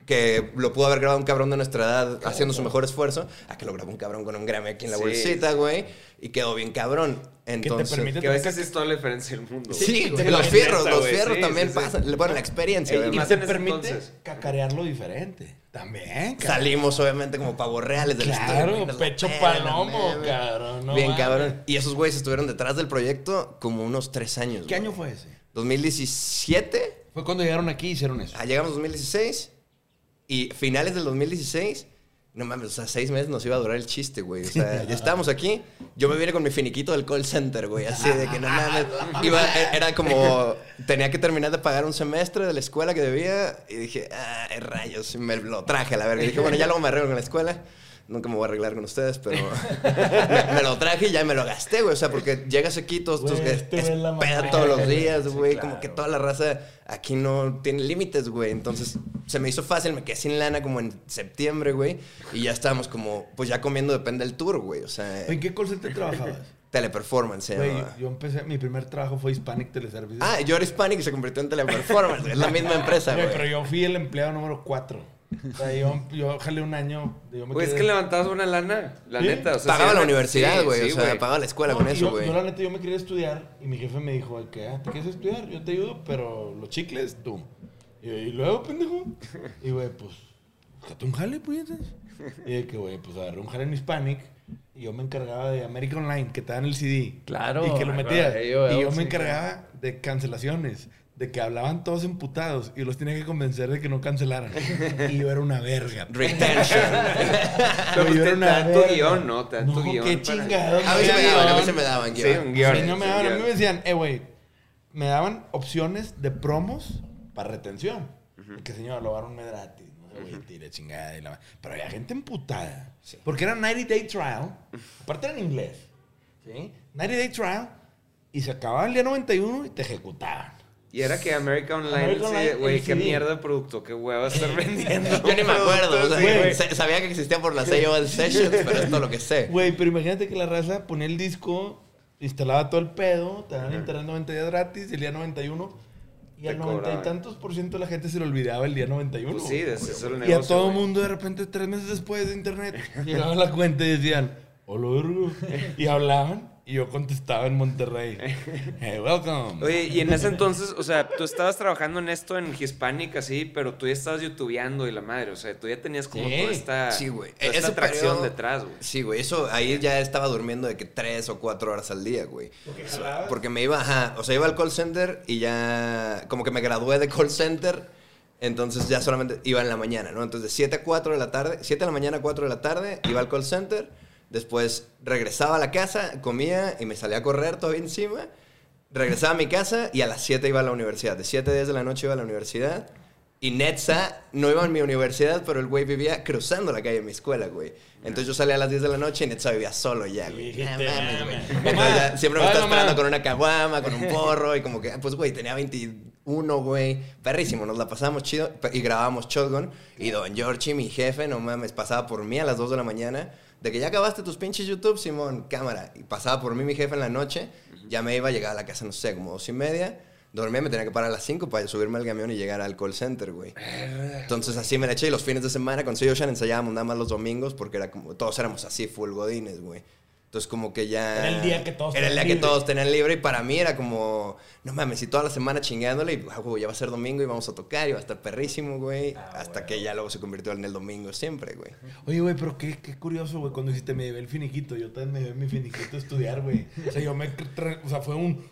que lo pudo haber grabado un cabrón de nuestra edad haciendo su mejor esfuerzo, a que lo grabó un cabrón con un Grammy aquí en la Sí. bolsita, güey, y quedó bien cabrón. Que te Entonces, permite Que a veces es toda la diferencia del mundo. Sí, güey. los fierros, los fierros sí, también sí, sí. pasan. Bueno, la experiencia, Ey, Y te permite entonces. cacarearlo diferente. También, cabrón. Salimos, obviamente, como pavos reales del Claro, estudio, pecho la palomo, cabrón, no Bien cabrón. Y esos güeyes estuvieron detrás del proyecto como unos tres años. ¿Qué güey. año fue ese? 2017. Fue cuando llegaron aquí y hicieron eso. Ah, llegamos 2016. Y finales del 2016. No mames, o sea, seis meses nos iba a durar el chiste, güey. O sea, [LAUGHS] ya estábamos aquí. Yo me vine con mi finiquito del call center, güey. Así de que no mames. [LAUGHS] Iba, e- era como. Tenía que terminar de pagar un semestre de la escuela que debía. Y dije, ah, rayos. Me lo traje a la verga. Y dije, bueno, ya luego me arreglo con la escuela. Nunca me voy a arreglar con ustedes, pero [LAUGHS] me, me lo traje y ya me lo gasté, güey. O sea, porque llegas aquí, todos tus este es todos los días, Sí, güey. claro. Como que toda la raza aquí no tiene límites, güey. Entonces se me hizo fácil, me quedé sin lana como en septiembre, güey. Y ya estábamos como, pues ya comiendo depende del tour, güey. O sea, ¿En qué call center trabajabas? [LAUGHS] teleperformance se yo empecé, mi primer trabajo fue Hispanic Teleservices. Ah, yo era Hispanic y se convirtió en teleperformance. es la misma empresa, Güey, güey. pero yo fui el empleado número 4. O sea, yo, yo jalé un año. Yo me Güey, es que levantabas una lana, la ¿Sí? neta. O sea, Pagaba sí, la era- universidad, sí, güey. sí, o sea, pagaba la escuela No, con eso, yo, güey. yo la neta, yo me quería estudiar y mi jefe me dijo, ¿qué? ¿Te quieres estudiar? Yo te ayudo, pero los chicles, tú. Y, ¿y luego, pendejo? Y, güey, pues, búscate un jale, pues. Y de que, güey, pues agarré un jale en Hispanic y yo me encargaba de American Online, que te dan el CD. Claro, Y que lo güey, metías. yo Y yo me encargaba de cancelaciones. De que hablaban todos emputados y los tenía que convencer de que no cancelaran. [LAUGHS] Y yo era una verga. Retention. [LAUGHS] Pero Güey, yo te, era una verga. guion, ¿no? Tu No, guion. qué chingados. A mí se me daban, a mí se me daban. Sí, guion. un guion. Sí, no me sí, daban, a mí me decían, eh, güey, me daban opciones de promos para retención. Que señor, lo mes gratis. No sé, güey, tire chingada. y la- Pero había gente emputada. Porque era 90 Day Trial. Aparte era en inglés. ¿Sí? 90 Day Trial. Y se acababa el día 91 y te ejecutaban. Y era que American Online, sí, güey, el qué CD. mierda de producto, qué hueva estar [LAUGHS] vendiendo. Yo ni me acuerdo. O sea, Sí, sa- sabía que existía por las AOL Sessions, pero es todo lo que sé. [LAUGHS] Güey, pero imagínate que la raza ponía el disco, instalaba todo el pedo, te daban internet 90 días gratis, y el día 91. Y Te al 90 y cobraban. tantos por ciento de la gente se le olvidaba el día 91. Pues sí, de ese es el Y negocio. a todo güey. mundo de repente, tres meses después de internet, [LAUGHS] llegaba la cuenta y decían, hola, vergo", Y hablaban y yo contestaba en Monterrey. [LAUGHS] Hey, welcome. Oye, y en ese entonces, o sea, tú estabas trabajando en esto en Hispanic así, pero tú ya estabas youtubeando y la madre, o sea, tú ya tenías como Sí. toda esta, Sí, güey. toda Ese esta atracción periodo- detrás, güey. Sí, güey. Eso ahí ya estaba durmiendo de que tres o cuatro horas al día, güey. Porque me iba, ajá. O sea, iba al call center y ya. Como que me gradué de call center. Entonces ya solamente iba en la mañana, ¿no? Entonces de 7 a 4 de la tarde, 7 de la mañana a 4 de la tarde, iba al call center. Después regresaba a la casa, comía y me salía a correr todavía encima. Regresaba a mi casa y a las 7 iba a la universidad. De 7 a 10 de la noche iba a la universidad. Y Netza no iba a mi universidad, pero el güey vivía cruzando la calle de mi escuela, güey. Entonces yo salía a las 10 de la noche y Netza vivía solo ya, güey. Siempre me mamá. esperando con una caguama, con un porro y como que, pues, güey, tenía 21, güey. Perrísimo, nos la pasábamos chido y grabábamos Shotgun. Y Don Georgie, mi jefe, no mames, pasaba por mí a las 2 de la mañana. De que ya acabaste tus pinches YouTube, Simón, cámara. Y pasaba por mí mi jefe en la noche. Ya me iba a llegar a la casa, no sé, como dos y media. Dormía, me tenía que parar a las 5 para subirme al camión y llegar al call center, güey. Entonces así me la eché y los fines de semana con Soy Ocean ensayábamos nada más los domingos porque era como, todos éramos así, full godines, güey. Entonces como que ya... Era el día que todos Era el día tenían que libre. todos tenían libre y para mí era como, no mames, y toda la semana chingándole y ah, ya va a ser domingo y vamos a tocar y va a estar perrísimo, güey. hasta que ya luego se convirtió en el domingo siempre, güey. Oye, güey, pero qué, qué curioso, güey, cuando dijiste me llevé el finiquito. Yo también me llevé mi finiquito a estudiar, güey. O sea, yo me... O sea, fue un...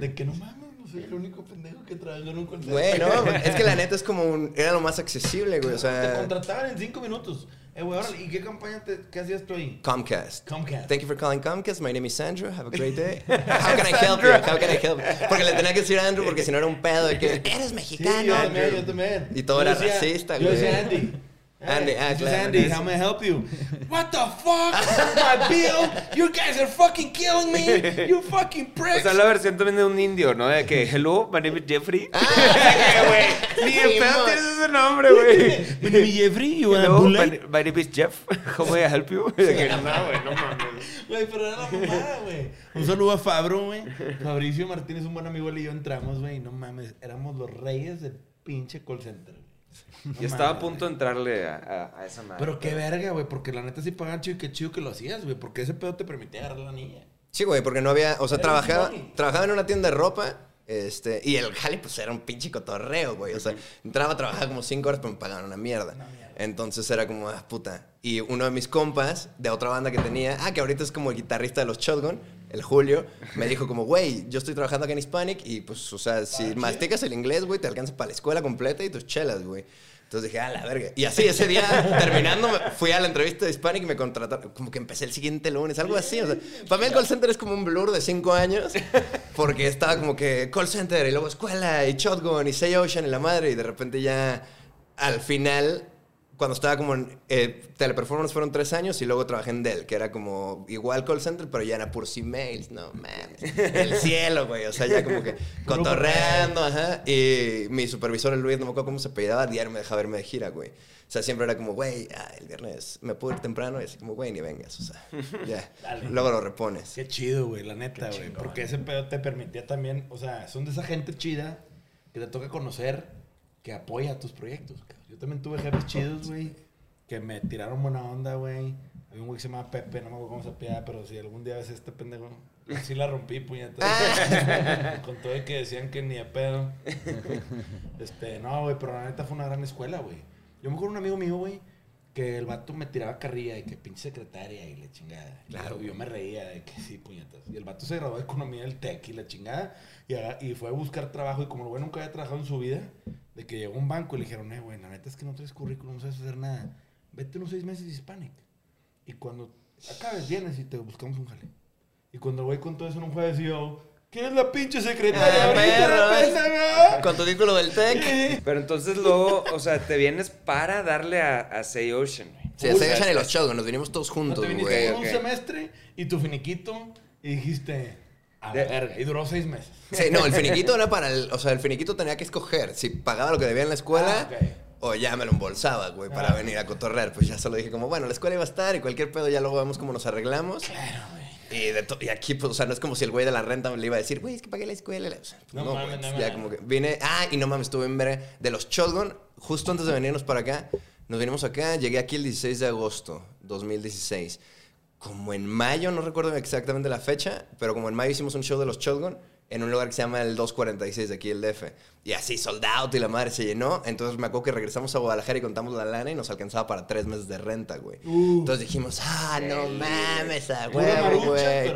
De que no mames, soy el único pendejo que trabaja en un call. Güey, no, es que la [LAUGHS] neta es como un... Era lo más accesible, güey, o Te sea... contrataban en cinco minutos. Eh, güey, órale, ¿y qué campaña te, qué hacías tú ahí? Comcast. Comcast. Thank you for calling Comcast. My name is Sandra. Have a great day. [LAUGHS] How can I help you? How can I help you? Porque le tenía que decir a Andrew porque [LAUGHS] si no era un pedo de que eres Sí, mexicano. yo también, yo también. Y todo Yo era racista, Yo güey. decía Andy. Andy, Hey, ah, this is claro. Andy, how may I help you? [LAUGHS] What the fuck? My bill? You guys are fucking killing me. You fucking [LAUGHS] O pricks. sea, la versión también de un indio, ¿no? De que, hello, my name is Jeffrey. [LAUGHS] Güey, ni en pedo tienes ese nombre, güey. My name is Jeffrey, you want a Bud my, name is Jeff. How may I help you? De que, no, güey, no mames. Güey, pero era la mamada, güey. Un saludo a Fabro, güey. Fabricio Martínez, un buen amigo, él y yo entramos, güey. No mames, éramos los reyes del pinche call center. No Y estaba a punto de entrarle a, a- a esa madre. Pero qué verga, güey, porque la neta sí pagaban chido y qué chido que lo hacías, güey. Porque ese pedo te permitía agarrar la niña. Sí, güey, porque no había... O sea, trabajaba, trabajaba en una tienda de ropa. Este, y el jale, pues era un pinche cotorreo, güey. O sea, entraba a trabajar como cinco horas, pero me pagaban una mierda. Entonces era como, ah, puta. Y uno de mis compas de otra banda que tenía, ah, que ahorita es como el guitarrista de los Shotgun, el Julio, me dijo como, güey, yo estoy trabajando acá en Hispanic y pues, o sea, si masticas el inglés, güey, te alcanza para la escuela completa y tus chelas, güey. Entonces dije, ah, la verga. Y así ese día, [LAUGHS] terminando, fui a la entrevista de Hispanic y me contrataron. Como que empecé el siguiente lunes, algo así. O sea, para mí el call center es como un blur de cinco años. Porque estaba como que call center y luego escuela y shotgun y Say Ocean y la madre. Y de repente ya, al final, cuando estaba como en eh, Teleperformance fueron tres años y luego trabajé en Dell, que era como igual call center, pero ya era puros emails. No mames. El [LAUGHS] cielo, güey. O sea, ya como que cotorreando, ajá. Y mi supervisor, el Luis, no me acuerdo cómo se pedaba, diario me dejaba verme de gira, güey. O sea, siempre era como, güey, ah, el viernes me puedo ir temprano y así como, güey, ni vengas. O sea, [LAUGHS] ya. Dale. Luego lo repones. Qué chido, güey, la neta, güey. Porque ese pedo te permitía también, o sea, son de esa gente chida que te toca conocer, que apoya tus proyectos. cabrón. Yo también tuve jefes chidos, güey, que me tiraron buena onda, güey. Había un güey que se llamaba Pepe, no me acuerdo cómo se apellidaba, pero si algún día ves este pendejo, así la rompí, puñeta. [LAUGHS] Con todo de que decían que ni a pedo. Este, no, güey, pero la neta fue una gran escuela, güey. Yo me acuerdo un amigo mío, güey, que el vato me tiraba carrilla y que pinche secretaria y la chingada. Claro. Yo me reía de que sí, puñetas. Y el vato se graduó de economía del TEC y la chingada. Y, aga- y fue a buscar trabajo. Y como el güey nunca había trabajado en su vida, de que llegó a un banco y le dijeron, eh, güey, la neta es que no traes currículum, no sabes hacer nada. Vete unos seis meses Hispanic. Y cuando acabes, vienes y te buscamos un jale. Y cuando el güey contó eso en un jueves, y yo, ¿quién es la pinche secretaria? Ah, ahorita, perros. pendeja?" Con tu título del TEC. Pero entonces luego, o sea, te vienes para darle a, a Say Ocean, güey. Sí, Uy, Say Ocean y los Shotgun, nos vinimos todos No juntos, te viniste güey. con un ok. semestre y tu finiquito y dijiste, a De- verga. Y duró seis meses. Sí, no, el finiquito era para el. O sea, el finiquito tenía que escoger si pagaba lo que debía en la escuela Ah, ok. o ya me lo embolsaba, güey, para Ah. venir a cotorrear. Pues ya solo dije, como, bueno, la escuela iba a estar y cualquier pedo ya luego vemos cómo nos arreglamos. Claro, güey. Y, de y aquí, pues, o sea, no es como si el güey de la renta le iba a decir, güey, es que pagué la escuela. O sea, No no, mames, no mames. ya como que vine. Ah, y no mames, estuve en ver de los Shotgun, justo antes de venirnos para acá. Nos vinimos acá, llegué aquí el 16 de agosto 2016. Como en mayo, no recuerdo exactamente la fecha, pero como en mayo hicimos un show de los Shotgun en un lugar que se llama el 246 de aquí, el DF. Y así, sold out y la madre se llenó. Entonces me acuerdo que regresamos a Guadalajara y contamos la lana y nos alcanzaba para tres meses de renta, güey. Uh. Entonces dijimos, ah, no mames, a huevo, maruchan, güey.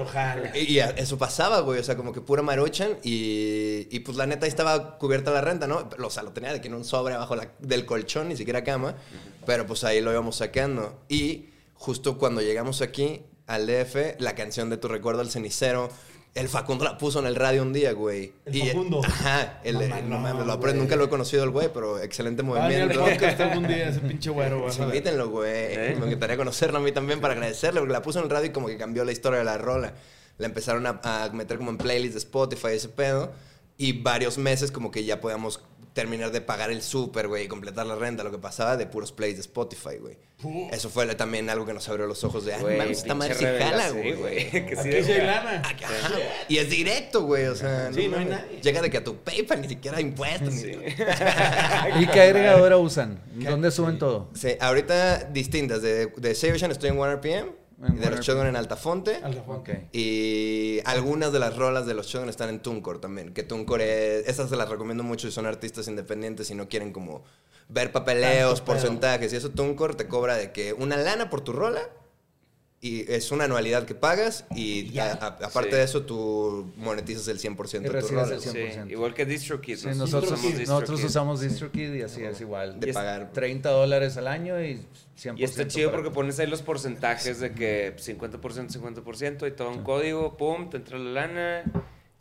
Y, y a- eso pasaba, güey. O sea, como que pura maruchan. Y, y pues la neta ahí estaba cubierta la renta, ¿no? O sea, lo tenía de que en un sobre abajo la- del colchón, ni siquiera cama. Pero pues ahí lo íbamos sacando. Y justo cuando llegamos aquí al DF, la canción de Tu Recuerdo al Cenicero. El Facundo la puso en el radio un día, güey. ¿El Y- Facundo? Ajá. El, Mamá, no no, mames, lo güey. aprendo. Nunca lo he conocido el güey, pero excelente movimiento. podcast algún día ese pinche güero. Sí, ver. invítenlo, güey. ¿Eh? Me encantaría conocerlo a mí también para agradecerle, porque la puso en el radio y como que cambió la historia de la rola. La empezaron a, a meter como en playlists de Spotify, ese pedo. Y varios meses como que ya podíamos terminar de pagar el súper, güey, y completar la renta. Lo que pasaba de puros plays de Spotify, güey. Eso fue también algo que nos abrió los ojos de, ah, Güey, mames, esta madre sí jala, güey. Que sí Aquí sí hay lana. Y es directo, güey, o sea, Sí, no hay nadie. Llega de que a tu PayPal ni siquiera impuestos. ni- [LAUGHS] ¿Y qué agregadora usan? ¿Dónde suben todo? Sí, ahorita distintas. De, de Save Ocean estoy en 1RPM. Y de los 1RPM. Shogun en Altafonte. Altafonte. Y algunas de las rolas de los Shogun están en TuneCore también. Que TuneCore, es- esas se las recomiendo mucho y son artistas independientes y no quieren como ver papeleos, Tanto pedo. porcentajes. Y eso TuneCore te cobra de que una lana por tu rola Y es una anualidad que pagas y a- a- aparte Sí. de eso tú monetizas el 100% Y de rolas. el Sí, 100%. igual que DistroKid. Sí, nosotros, usamos DistroKid. nosotros usamos DistroKid y así es igual. De pagar. 30 dólares al año y 100%. Y está chido porque pones ahí los porcentajes de que 50%, 50% y todo un código, pum, te entra la lana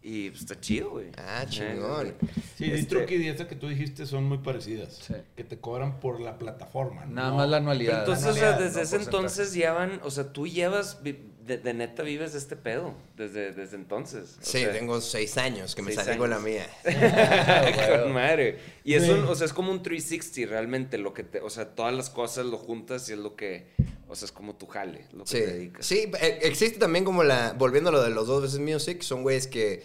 y pues, está chido, güey. Ah, chingón. Sí, Este- DistroKid y esta que tú dijiste son muy parecidas. Sí. Que te cobran por la plataforma. Nada no- más la Pero anualidad. entonces, la o sea, desde no ese porcentaje. entonces llevan, o sea, tú llevas, de, de neta vives de este pedo, desde, desde entonces. O Sí, sea, tengo seis años que me salí con la mía. [LAUGHS] Con madre. Y es un, o sea, es como un 360 realmente, lo que te, o sea, todas las cosas lo juntas y es lo que, o sea, es como tu jale, lo que Sí, te dedicas. sí, eh, existe también como la, volviendo a lo de los dos veces music, son güeyes que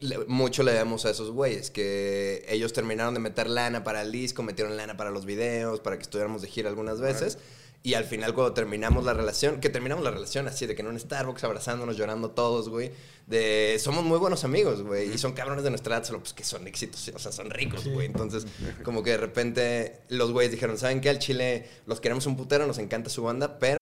le- mucho le damos a esos güeyes, que ellos terminaron de meter lana para el disco, metieron lana para los videos, para que estuviéramos de gira algunas veces. Y al final cuando terminamos la relación, que terminamos la relación así, de que en un Starbucks abrazándonos, llorando todos, güey, de somos muy buenos amigos, güey, y son cabrones de nuestra edad, solo pues que son éxitos, o sea, son ricos, güey. Entonces, [LAUGHS] como que de repente los güeyes dijeron, ¿saben qué? Al Chile los queremos un putero, nos encanta su banda, pero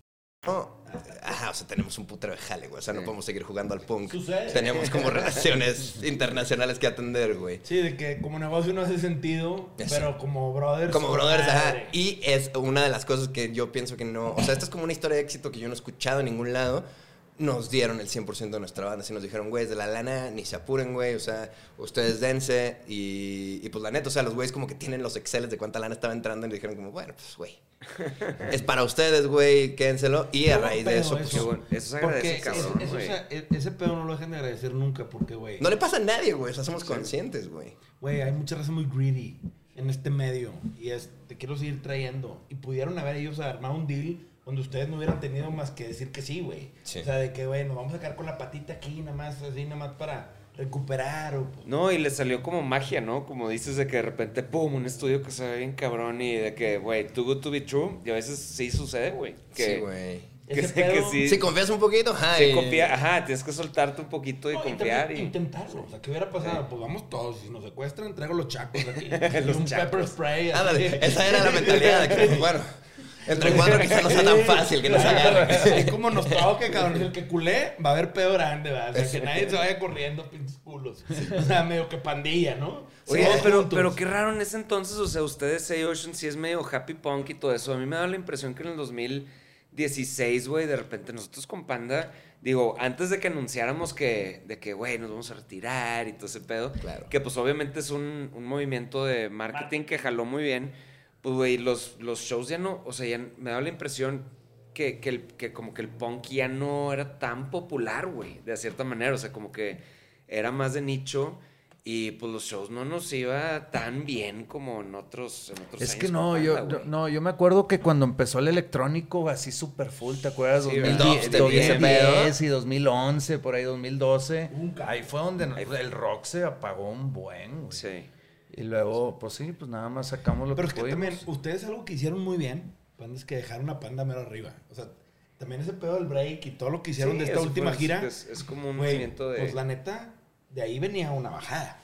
No, ajá, o sea, tenemos un putero de jale, güey. O sea, no podemos seguir jugando al punk. Sucede. Tenemos como [LAUGHS] relaciones internacionales que atender, güey. Sí, de que como negocio no hace sentido, Eso. pero como brothers. Como brothers, ajá. Y es una de las cosas que yo pienso que no. O sea, esta es como una historia de éxito que yo no he escuchado en ningún lado. Nos dieron el 100% de nuestra banda. Así nos dijeron, güeyes, de la lana, ni se apuren, güey. O sea, ustedes dense. Y, y pues la neta, o sea, los güeyes como que tienen los exceles de cuánta lana estaba entrando. Y dijeron, como, bueno, pues, güey. [LAUGHS] es para ustedes, güey, quédenselo. Y a raíz de pedo eso, pues, bueno. Eso se agradece, ese- cabrón, eso, güey. o sea, e- ese pedo no lo dejan de agradecer nunca, porque, güey. no le pasa a nadie, güey. O sea, somos conscientes, güey. Güey, hay mucha raza muy greedy en este medio. Y es, te quiero seguir trayendo. Y pudieron haber ellos armado un deal donde ustedes no hubieran tenido más que decir que sí, güey. Sí. O sea, de que, güey, nos vamos a quedar con la patita aquí, nada más, así, nada más para recuperar. O, pues, No, y le salió como magia, ¿no? Como dices de que de repente, pum, un estudio que se ve bien cabrón y de que, güey, too good to be true. Y a veces sí sucede, güey. Que, Sí, güey. Que, sí- [LAUGHS] que sí. Si confías un poquito, ajá. sí confía- ajá, tienes que soltarte un poquito y No, confiar. Y, Intentarlo. O sea, ¿qué hubiera pasado? Pues vamos todos. Si nos secuestran, traigo los chacos aquí. [LAUGHS] Los un chacos. pepper spray. Ándale, esa era la mentalidad de que, pues, bueno, [LAUGHS] entre cuatro quizá no sea tan fácil que nos agarren. Así como nos toque, cabrón. El que culé va a haber pedo grande, ¿verdad? O sea, que nadie se vaya corriendo, pinches culos. O sea, medio que pandilla, ¿no? Oye, Todos pero, juntos. pero qué raro en ese entonces, o sea, ustedes, Say Ocean, sí es medio happy punk y todo eso. A mí me da la impresión que en el 2016, güey, de repente nosotros con Panda, digo, antes de que anunciáramos que, de que, güey, nos vamos a retirar y todo ese pedo, Claro. que pues obviamente es un, un movimiento de marketing que jaló muy bien, pues, güey, los, los shows ya no, o sea, ya me da la impresión que, que, el- que como que el punk ya no era tan popular, güey, de cierta manera, o sea, como que era más de nicho. Y pues los shows no nos iba tan bien como en otros, en otros Es años que no, banda, yo, no, yo me acuerdo que cuando empezó el electrónico así super full, ¿te acuerdas? Sí, 2010, ¿verdad? 2010 y 2011, por ahí 2012. Nunca. Ahí fue donde Ahí fue. el rock se apagó un buen, güey. Sí. Y luego, pues sí, pues nada más sacamos lo Pero que es que también, ustedes algo que hicieron muy bien, Panda, es que dejaron a Panda mero arriba. O sea, también ese pedo del break y todo lo que hicieron Sí, de esta última fue- gira. Es, es como un movimiento de. Pues la neta, de ahí venía una bajada.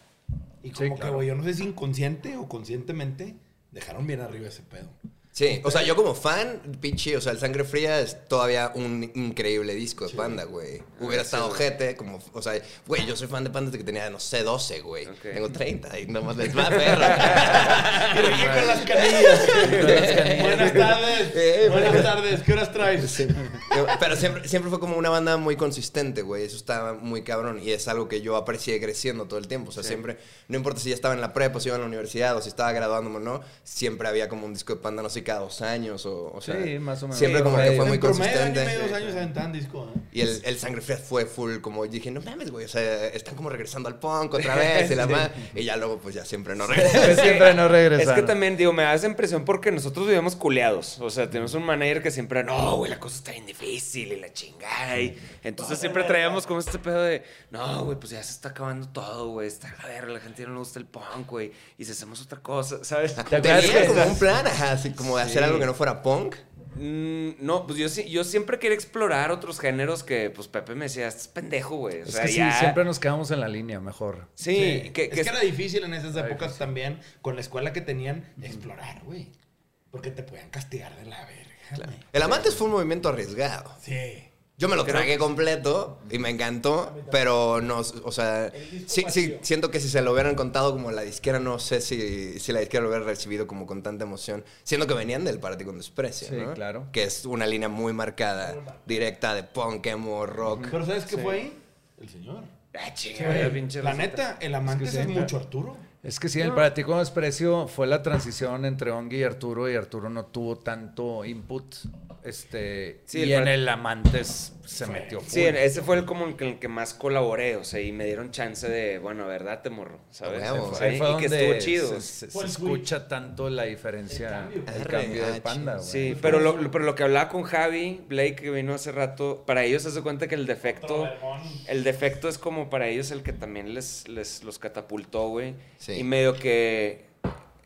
Y Sí, como que, güey, yo no sé si inconsciente o conscientemente dejaron bien arriba ese pedo. Sí, o sea, yo como fan, pinche, o sea, el Sangre Fría es todavía un increíble disco de Panda, güey. Hubiera sí, estado güey. gente, como, o sea, güey, yo soy fan de Panda desde que tenía, no sé, 12, güey. Tengo 30 y nomás les va, [LAUGHS] perro. Y Ricky con las canillas. Buenas tardes. [LAUGHS] Eh, Buenas tardes. ¿Qué horas traes? Sí. Pero siempre, siempre fue como una banda muy consistente, güey. Eso estaba muy cabrón. Y es algo que yo aprecié creciendo todo el tiempo. O sea, siempre, no importa si ya estaba en la prepa, o si iba a la universidad, o si estaba graduándome o no, siempre había como un disco de Panda, no sé, cada dos años. O, o sea, Sí, más o menos. Siempre Sí, como que fue muy consistente. año y medio, dos años aventaban disco. ¿eh? Y el, el Sangre Fría fue full, como dije, no mames, güey, o sea, están como regresando al punk otra vez y la [LAUGHS] ma- Y ya luego, pues ya siempre no regresan. Pues siempre no [LAUGHS] Es regresaron. que también, digo, me da esa impresión porque nosotros vivíamos culeados. O sea, tenemos un manager que siempre, no, güey, la cosa está bien difícil y la chingada. Y entonces siempre traíamos como este pedo de, no, güey, pues ya se está acabando todo, güey. Está a ver, la gente no le gusta el punk, güey. Y si hacemos otra cosa, ¿sabes? ¿Te acuerdas Tenía como un plan, ajá, así como de hacer algo que no fuera punk. Mm, no, pues yo, sí- yo siempre quería explorar otros géneros que, pues Pepe me decía, estás pendejo, güey. O Es sea, que sí, ya- siempre nos quedamos en la línea, mejor. Sí, Sí, que, es que que era difícil en esas épocas también, con la escuela que tenían, explorar, güey. Porque te podían castigar de la verga. El Amantes fue un movimiento arriesgado. Sí. Yo me lo tragué completo y me encantó, pero no, o sea, sí, sí, siento que si se lo hubieran contado como la disquera, no sé si, si la disquera lo hubiera recibido como con tanta emoción, siendo que venían del Para ti con desprecio, Sí, ¿no? claro. Que es una línea muy marcada, directa de punk, emo, rock. Pero ¿sabes qué fue ahí? El señor. Ah, pinche La neta, el amante Es es, que sí, mucho Arturo. Es que sí, el para ti con desprecio fue la transición entre Ongi y Arturo y Arturo no tuvo tanto input. Este, Sí, y el en el Amantes se metió full. Sí, ese fue el como el que, el que más colaboré, o sea, y me dieron chance de, bueno, verdad te morro, ¿sabes? A huevo. Fue Ahí ahí, fue y que estuvo chido. se, escucha tanto la diferencia, El cambio. el cambio Arre, de ah, panda, güey. Sí, pero lo, lo- pero lo que hablaba con Javi, Blake, que vino hace rato, para ellos se hace cuenta que el defecto, el defecto es como para ellos el que también les, les los catapultó, güey. Sí. Y medio que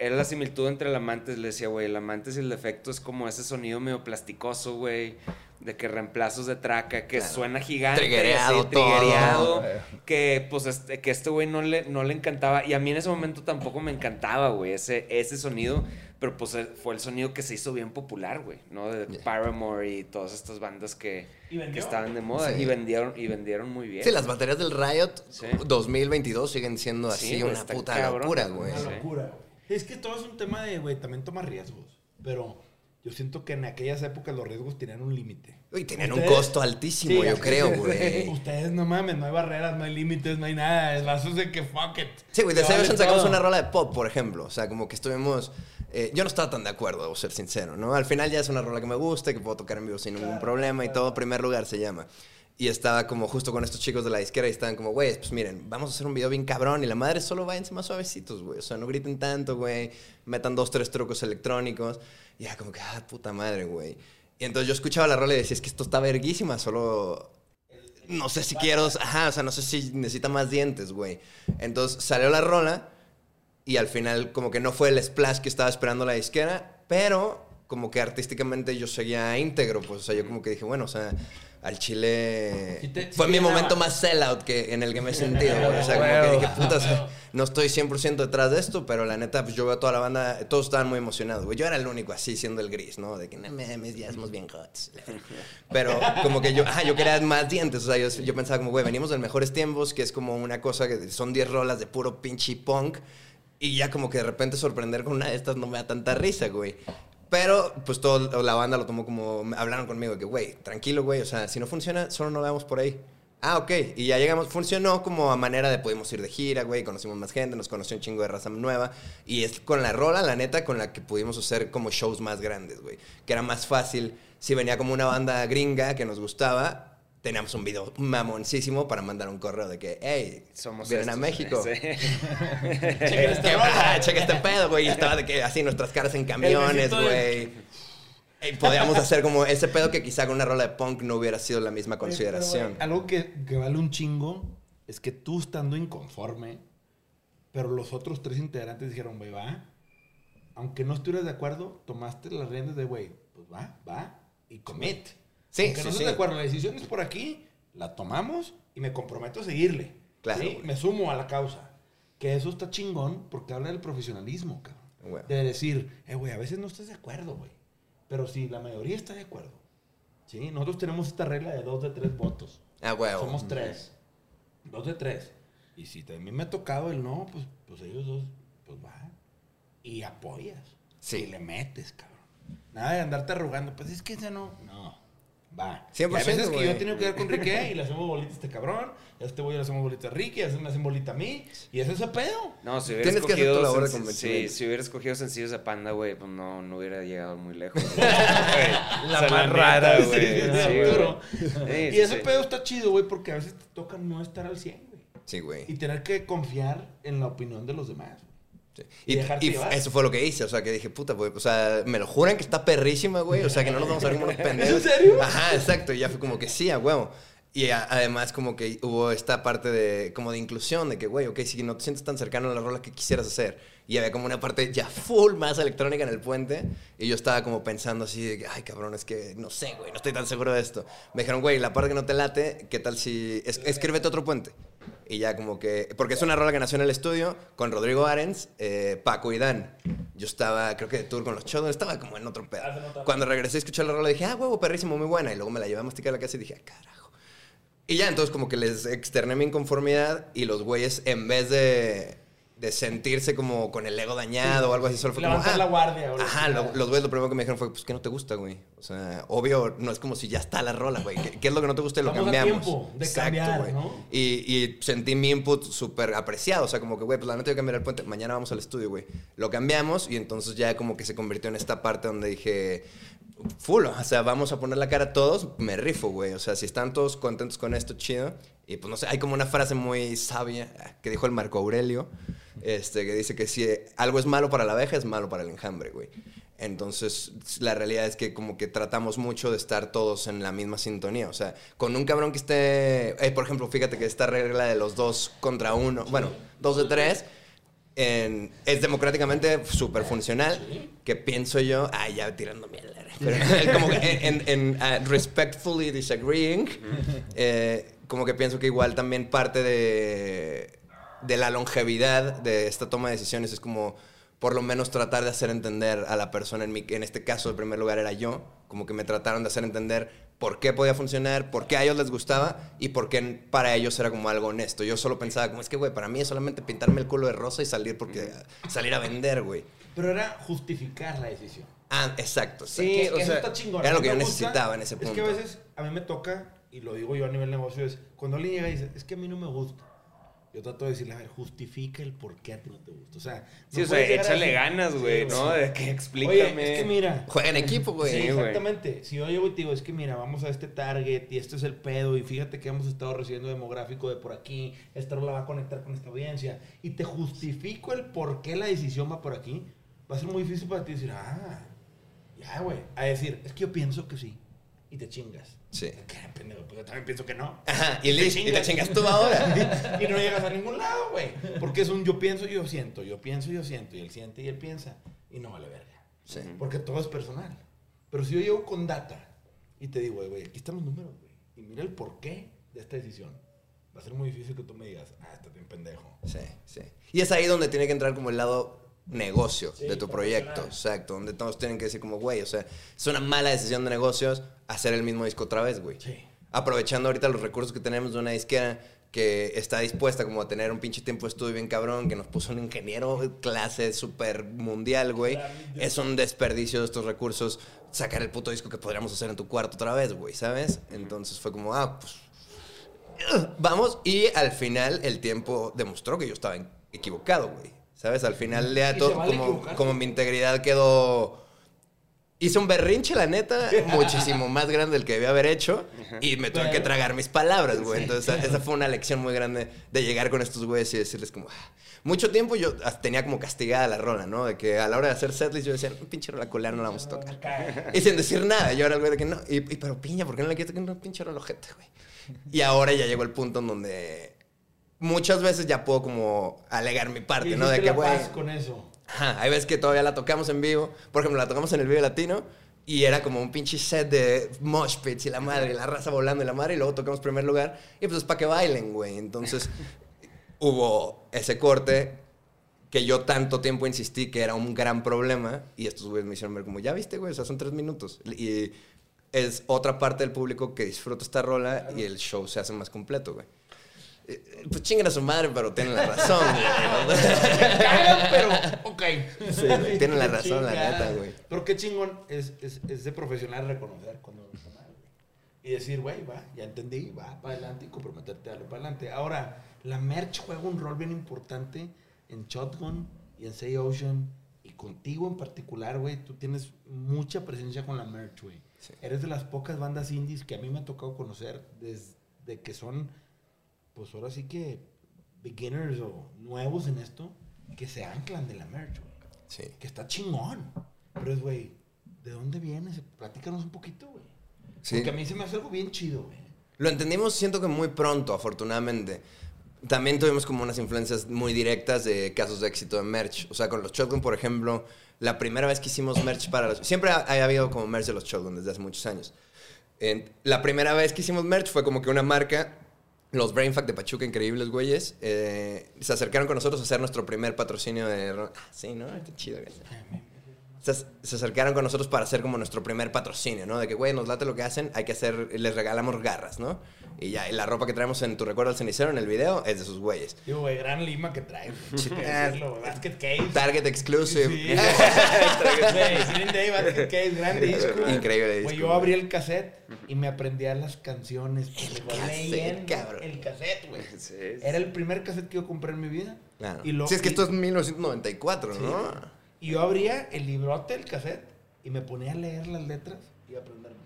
era la similitud entre el amantes, le decía, güey, el amantes y el defecto es como ese sonido medio plasticoso, güey. De que reemplazos de traca, que Claro. suena gigante, Triguereado triguereado, que pues este, que este güey no le, no le encantaba. Y a mí en ese momento tampoco me encantaba, güey, ese, ese sonido. Pero pues eh, fue el sonido que se hizo bien popular, güey, ¿no? De Paramore y todas estas bandas que, que estaban de moda. Sí. Y vendieron, y vendieron muy bien. Sí, las baterías del Riot Sí. 2022 siguen siendo Sí, así una puta locura, güey. Una locura, güey. Es que todo es un tema de, güey, también toma riesgos. Pero yo siento que en aquellas épocas los riesgos tenían un límite. Uy, tenían un costo altísimo, Sí, yo creo, güey. [LAUGHS] Ustedes no mames, no hay barreras, no hay límites, no hay nada. Es vasos de que fuck it. Sí, güey, de Severson sacamos una rola de pop, por ejemplo. O sea, como que estuvimos. eh, yo no estaba tan de acuerdo, debo ser sincero, ¿no? Al final ya es una rola que me gusta, que puedo tocar en vivo sin ningún problema y todo. Primer lugar se llama. Y estaba como justo con estos chicos de la disquera y estaban como, güey, pues miren, vamos a hacer un video bien cabrón. Y la madre solo váyanse más suavecitos, güey. O sea, no griten tanto, güey. Metan dos, tres trucos electrónicos. Y era como que, ah, puta madre, güey. Y entonces yo escuchaba la rola y decía, es que esto está verguísima, solo no sé si quiero, ajá, o sea, no sé si necesita más dientes, güey. Entonces salió la rola y al final como que no fue el splash que estaba esperando la disquera, pero como que artísticamente yo seguía íntegro, pues, o sea, yo como que dije, bueno, o sea, al Chile Sí te- sí fue mi momento más sellout que en el que me he sentido, güey. O sea, como que dije, puta, o sea, no estoy 100% detrás de esto, pero la neta, pues yo veo a toda la banda, todos estaban muy emocionados, güey. Yo era el único así, siendo el gris, ¿no? De que, no mames, ya somos bien hots. Pero como que yo, ah, yo quería más dientes, o sea, yo, yo pensaba como, güey, venimos de mejores tiempos, que es como una cosa que son 10 rolas de puro pinche punk, y ya como que de repente sorprender con una de estas no me da tanta risa, güey. Pero, pues, toda la banda lo tomó como... Hablaron conmigo que, güey, tranquilo, güey. O sea, si no funciona, solo no veamos por ahí. Ah, ok. Y ya llegamos. Funcionó como a manera de pudimos ir de gira, güey. Conocimos más gente, nos conoció un chingo de raza nueva. Y es con la rola, la neta, con la que pudimos hacer como shows más grandes, güey. Que era más fácil. Si venía como una banda gringa que nos gustaba, teníamos un video mamoncísimo para mandar un correo de que, hey, Somos vienen a. México. Sí. [LAUGHS] Checa este, ah, checa este pedo, güey. Y estaba de que así nuestras caras en camiones, güey. Y podíamos hacer como ese pedo que quizá con una rola de punk no hubiera sido la misma consideración. Algo que, que vale un chingo es que tú estando inconforme, pero los otros tres integrantes dijeron, güey, va. Aunque no estuvieras de acuerdo, tomaste las riendas de, güey, pues va, va, y commit. Sí, Aunque sí, no sí. de acuerdo, la decisión es por aquí, la tomamos y me comprometo a seguirle. Claro, ¿sí? güey. Me sumo a la causa. Que eso está chingón porque habla del profesionalismo, cabrón. Güey. De decir, eh, güey, a veces no estás de acuerdo, güey. Pero si la mayoría está de acuerdo. ¿sí? Nosotros tenemos esta regla de dos de tres votos. Ah, huevo. Somos tres. Dos de tres. Y si a mí me ha tocado el no, pues, pues ellos dos, pues va. Y apoyas. Sí. Y le metes, cabrón. Nada de andarte arrugando. Pues es que ese no. No. Va. 100%, Y a veces que güey. yo he tenido que ver con Ricky y le hacemos bolita a este cabrón. Y a este güey le hacemos bolita a Ricky, y a me hacen bolita a mí. Y ese es el pedo. No, si hubiera Tienes que hacer escogido tu labor sí, si hubiera escogido sencillos de panda, güey, pues no, no hubiera llegado muy lejos. [LAUGHS] La más rara, güey. güey. Sí, Sí, güey. Arturo. Sí, y ese sí. pedo está chido, güey, porque a veces te toca no estar al 100, güey. Sí, güey. Y tener que confiar en la opinión de los demás. Sí. y Y, y eso fue lo que hice, o sea, que dije, puta, güey, o sea, me lo juran que está perrísima, güey, o sea, que no nos vamos a ver como unos [LAUGHS] pendejos. ¿En serio? Ajá, exacto, y ya fue como que sí, a huevo. Y a- además como que hubo esta parte de, como de inclusión, de que, güey, ok, si no te sientes tan cercano a la rola que quisieras hacer. Y había como una parte ya full más electrónica en el puente. Y yo estaba como pensando así, de que, ay, cabrón, es que no sé, güey, no estoy tan seguro de esto. Me dijeron, güey, la parte que no te late, ¿qué tal si es- escríbete otro puente? Y ya como que, porque es una rola que nació en el estudio con Rodrigo Arens, eh, Paco y Dan. Yo estaba, creo que de tour con los Chodos, estaba como en otro pedo. Cuando regresé a escuchar la rola dije, ah, huevo, perrísimo, muy buena. Y luego me la llevé a masticar a la casa y dije, ah, carajo. Y ya, entonces como que les externé mi inconformidad y los güeyes, en vez de, de sentirse como con el ego dañado o algo así, solo fue como... Levantar "Ah". la guardia, o la Ajá, lo- los güeyes lo primero que me dijeron fue, pues, ¿qué no te gusta, güey? O sea, obvio, no es como si ya está la rola, güey. ¿Qué, qué es lo que no te gusta y lo a cambiamos? tiempo de cambiar, güey. ¿no? Y, y sentí mi input súper apreciado. O sea, como que, güey, pues la neta voy a cambiar el puente. Mañana vamos al estudio, güey. Lo cambiamos y entonces ya como que se convirtió en esta parte donde dije, full, o sea, vamos a poner la cara a todos, me rifo, güey. O sea, si están todos contentos con esto, chido. Y pues no sé, hay como una frase muy sabia que dijo el Marco Aurelio, este, que dice que si algo es malo para la abeja, es malo para el enjambre, güey. Entonces, la realidad es que como que tratamos mucho de estar todos en la misma sintonía. O sea, con un cabrón que esté... eh, por ejemplo, fíjate que esta regla de los dos contra uno, bueno, dos de tres, en- es democráticamente súper funcional. Que pienso yo... Ay, ya tirando mierda. Pero como que en, en- ah, respectfully disagreeing, eh, como que pienso que igual también parte de, de la longevidad de esta toma de decisiones es como por lo menos tratar de hacer entender a la persona, en, mi, en este caso en primer lugar era yo, como que me trataron de hacer entender por qué podía funcionar, por qué a ellos les gustaba y por qué para ellos era como algo honesto. Yo solo pensaba como, es que, güey, para mí es solamente pintarme el culo de rosa y salir porque salir a vender, güey. Pero era justificar la decisión. Ah, exacto. Sí, Que- o sea, está chingón. era lo que yo necesitaba en ese Es que a punto. veces a mí me toca, y lo digo yo a nivel negocio, es cuando alguien llega y dice, es que a mí no me gusta. Yo trato de decirle, a ver, justifica el por qué a ti no te gusta. O sea, Sí, no o sea, échale decir, ganas, güey, Sí, ¿no? De que explícame. Oye, es que mira, Juega en equipo, güey. Sí, exactamente. Si yo llego y te digo, es que mira, vamos a este target y este es el pedo y fíjate que hemos estado recibiendo demográfico de por aquí, esta rola va a conectar con esta audiencia y te justifico el por qué la decisión va por aquí, va a ser muy difícil para ti decir, ah, ya, güey. A decir, es que yo pienso que sí y te chingas. Sí. ¿Qué pendejo? Pues yo también pienso que no. Ajá, y, listo, y te chingas tú ahora. [LAUGHS] y no llegas a ningún lado, güey. Porque es un yo pienso y yo siento, yo pienso y yo siento, y él siente y él piensa. Y no vale verga. Sí. Porque todo es personal. Pero si yo llego con data y te digo, güey, aquí están los números, güey. Y mira el porqué de esta decisión. Va a ser muy difícil que tú me digas, ah, estás bien pendejo. Sí, sí. Y es ahí donde tiene que entrar como el lado negocio Sí, de tu proyecto, exacto, donde todos tienen que decir como, güey, o sea, es una mala decisión de negocios hacer el mismo disco otra vez, güey. Sí. Aprovechando ahorita los recursos que tenemos de una disquera que está dispuesta como a tener un pinche tiempo de estudio bien cabrón, que nos puso un ingeniero clase súper mundial, güey. Es un desperdicio de estos recursos sacar el puto disco que podríamos hacer en tu cuarto otra vez, güey, ¿sabes? Entonces fue como, ah, pues Vamos, y al final el tiempo demostró que yo estaba equivocado, güey. ¿Sabes? Al final Y todo, vale como, como mi integridad quedó... Hice un berrinche, la neta, [LAUGHS] muchísimo más grande del que debía haber hecho. Y me tuve que tragar mis palabras, güey. Entonces, esa fue una lección muy grande de llegar con estos güeyes y decirles como... "Ah". Mucho tiempo yo tenía como castigada la rola, ¿no? De que a la hora de hacer setlist yo decía, "Un pinche rola culera no la vamos a tocar. Y sin decir nada. Yo era el güey de que no. Y, y, pero piña, ¿por qué no le quieres tocar una pinche relojete, güey? Y ahora ya llegó el punto en donde muchas veces ya puedo como alegar mi parte, ¿no? De que, güey. con eso. Ajá, hay veces que todavía la tocamos en vivo. Por ejemplo, la tocamos en el Vive Latino Y era como un pinche set de mosh pits y la madre, y la raza volando y la madre, y luego tocamos primer lugar. Y pues es para que bailen, güey. Entonces [LAUGHS] hubo ese corte que yo tanto tiempo insistí que era un gran problema. Y estos güeyes me hicieron ver como, ya viste, güey, o sea, son tres minutos. Y es otra parte del público que disfruta esta rola y el show se hace más completo, güey. Eh, Pues chinguen a su madre, pero tienen la razón, güey. [LAUGHS] Pero ok. Sí, tienen la razón, la neta, güey. Pero qué chingón es, es, es de profesional reconocer cuando no está mal, güey. Y decir, güey, va, ya entendí, va para adelante y comprometerte a darle para adelante. Ahora, la merch juega un rol bien importante en Shotgun y en Say Ocean. Y contigo en particular, güey, tú tienes mucha presencia con la merch, güey. Sí. Eres de las pocas bandas indies que a mí me ha tocado conocer desde que son, pues ahora sí que beginners o nuevos en esto, que se anclan de la merch, güey Sí. que está chingón. Pero es, güey, ¿de dónde vienes? Platícanos un poquito, güey. Sí. Porque a mí se me hace algo bien chido, güey. Lo entendimos, siento que muy pronto, afortunadamente. También tuvimos como unas influencias muy directas de casos de éxito de merch. O sea, con los Shotgun, por ejemplo, la primera vez que hicimos merch para los... Siempre ha, ha habido como merch de los Shotgun desde hace muchos años. En- la primera vez que hicimos merch fue como que una marca, los Brainfuck de Pachuca, increíbles güeyes, eh, se acercaron con nosotros a hacer nuestro primer patrocinio de... Ah, sí, ¿no? Está chido. Se, se acercaron con nosotros para hacer como nuestro primer patrocinio, ¿no? De que, güey, nos late lo que hacen, hay que hacer, les regalamos garras, ¿no? Y ya, y la ropa que traemos en Tu Recuerdo al Cenicero en el video es de sus güeyes. Digo, güey, gran lima que trae, güey. Hay que decirlo, güey. Basket Case. Target Exclusive. Sí. [LAUGHS] Güey, Green Day, Basket Case, gran disco. Increíble disco, Güey, yo abrí el cassette y me aprendía las canciones. El cassette, cabrón. El cassette, güey. Era el primer cassette que yo compré en mi vida. Claro. Y lo- sí, es que esto es 1994, Sí. ¿no? Y yo abría el librote del cassette y me ponía a leer las letras y a aprenderme.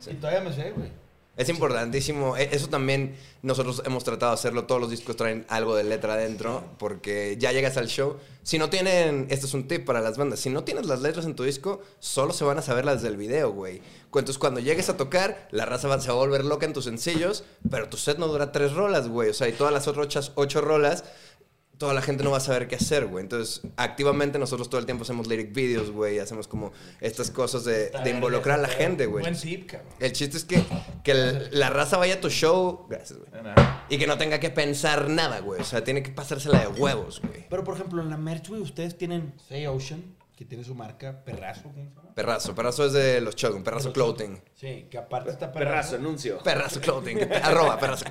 Sí. Y todavía me sé, güey. Es importantísimo. E- Eso también nosotros hemos tratado de hacerlo. Todos los discos traen algo de letra adentro porque ya llegas al show. Si no tienen, este es un tip para las bandas, si no tienes las letras en tu disco, solo se van a saber las del video, güey. Entonces cuando llegues a tocar, la raza va, se va a volver loca en tus sencillos, pero tu set no dura tres rolas, güey. O sea, y todas las otras ocho rolas toda la gente no va a saber qué hacer, güey. Entonces, activamente nosotros todo el tiempo hacemos lyric videos, güey. Hacemos como estas cosas de, de involucrar a la gente, güey. Buen tip, cabrón. El chiste es que, que el- la raza vaya a tu show. Gracias, güey. Y que no tenga que pensar nada, güey. O sea, tiene que pasársela de huevos, güey. Pero, por ejemplo, en la merch, güey, ustedes tienen Say Ocean, que tiene su marca Perrazo, ¿cómo se llama? Perrazo. Perrazo es de los Shogun. Perrazo Clothing. Sí, que aparte está Perrazo, Perrazo. anuncio. Perrazo Clothing. [LAUGHS] Arroba Perrazo.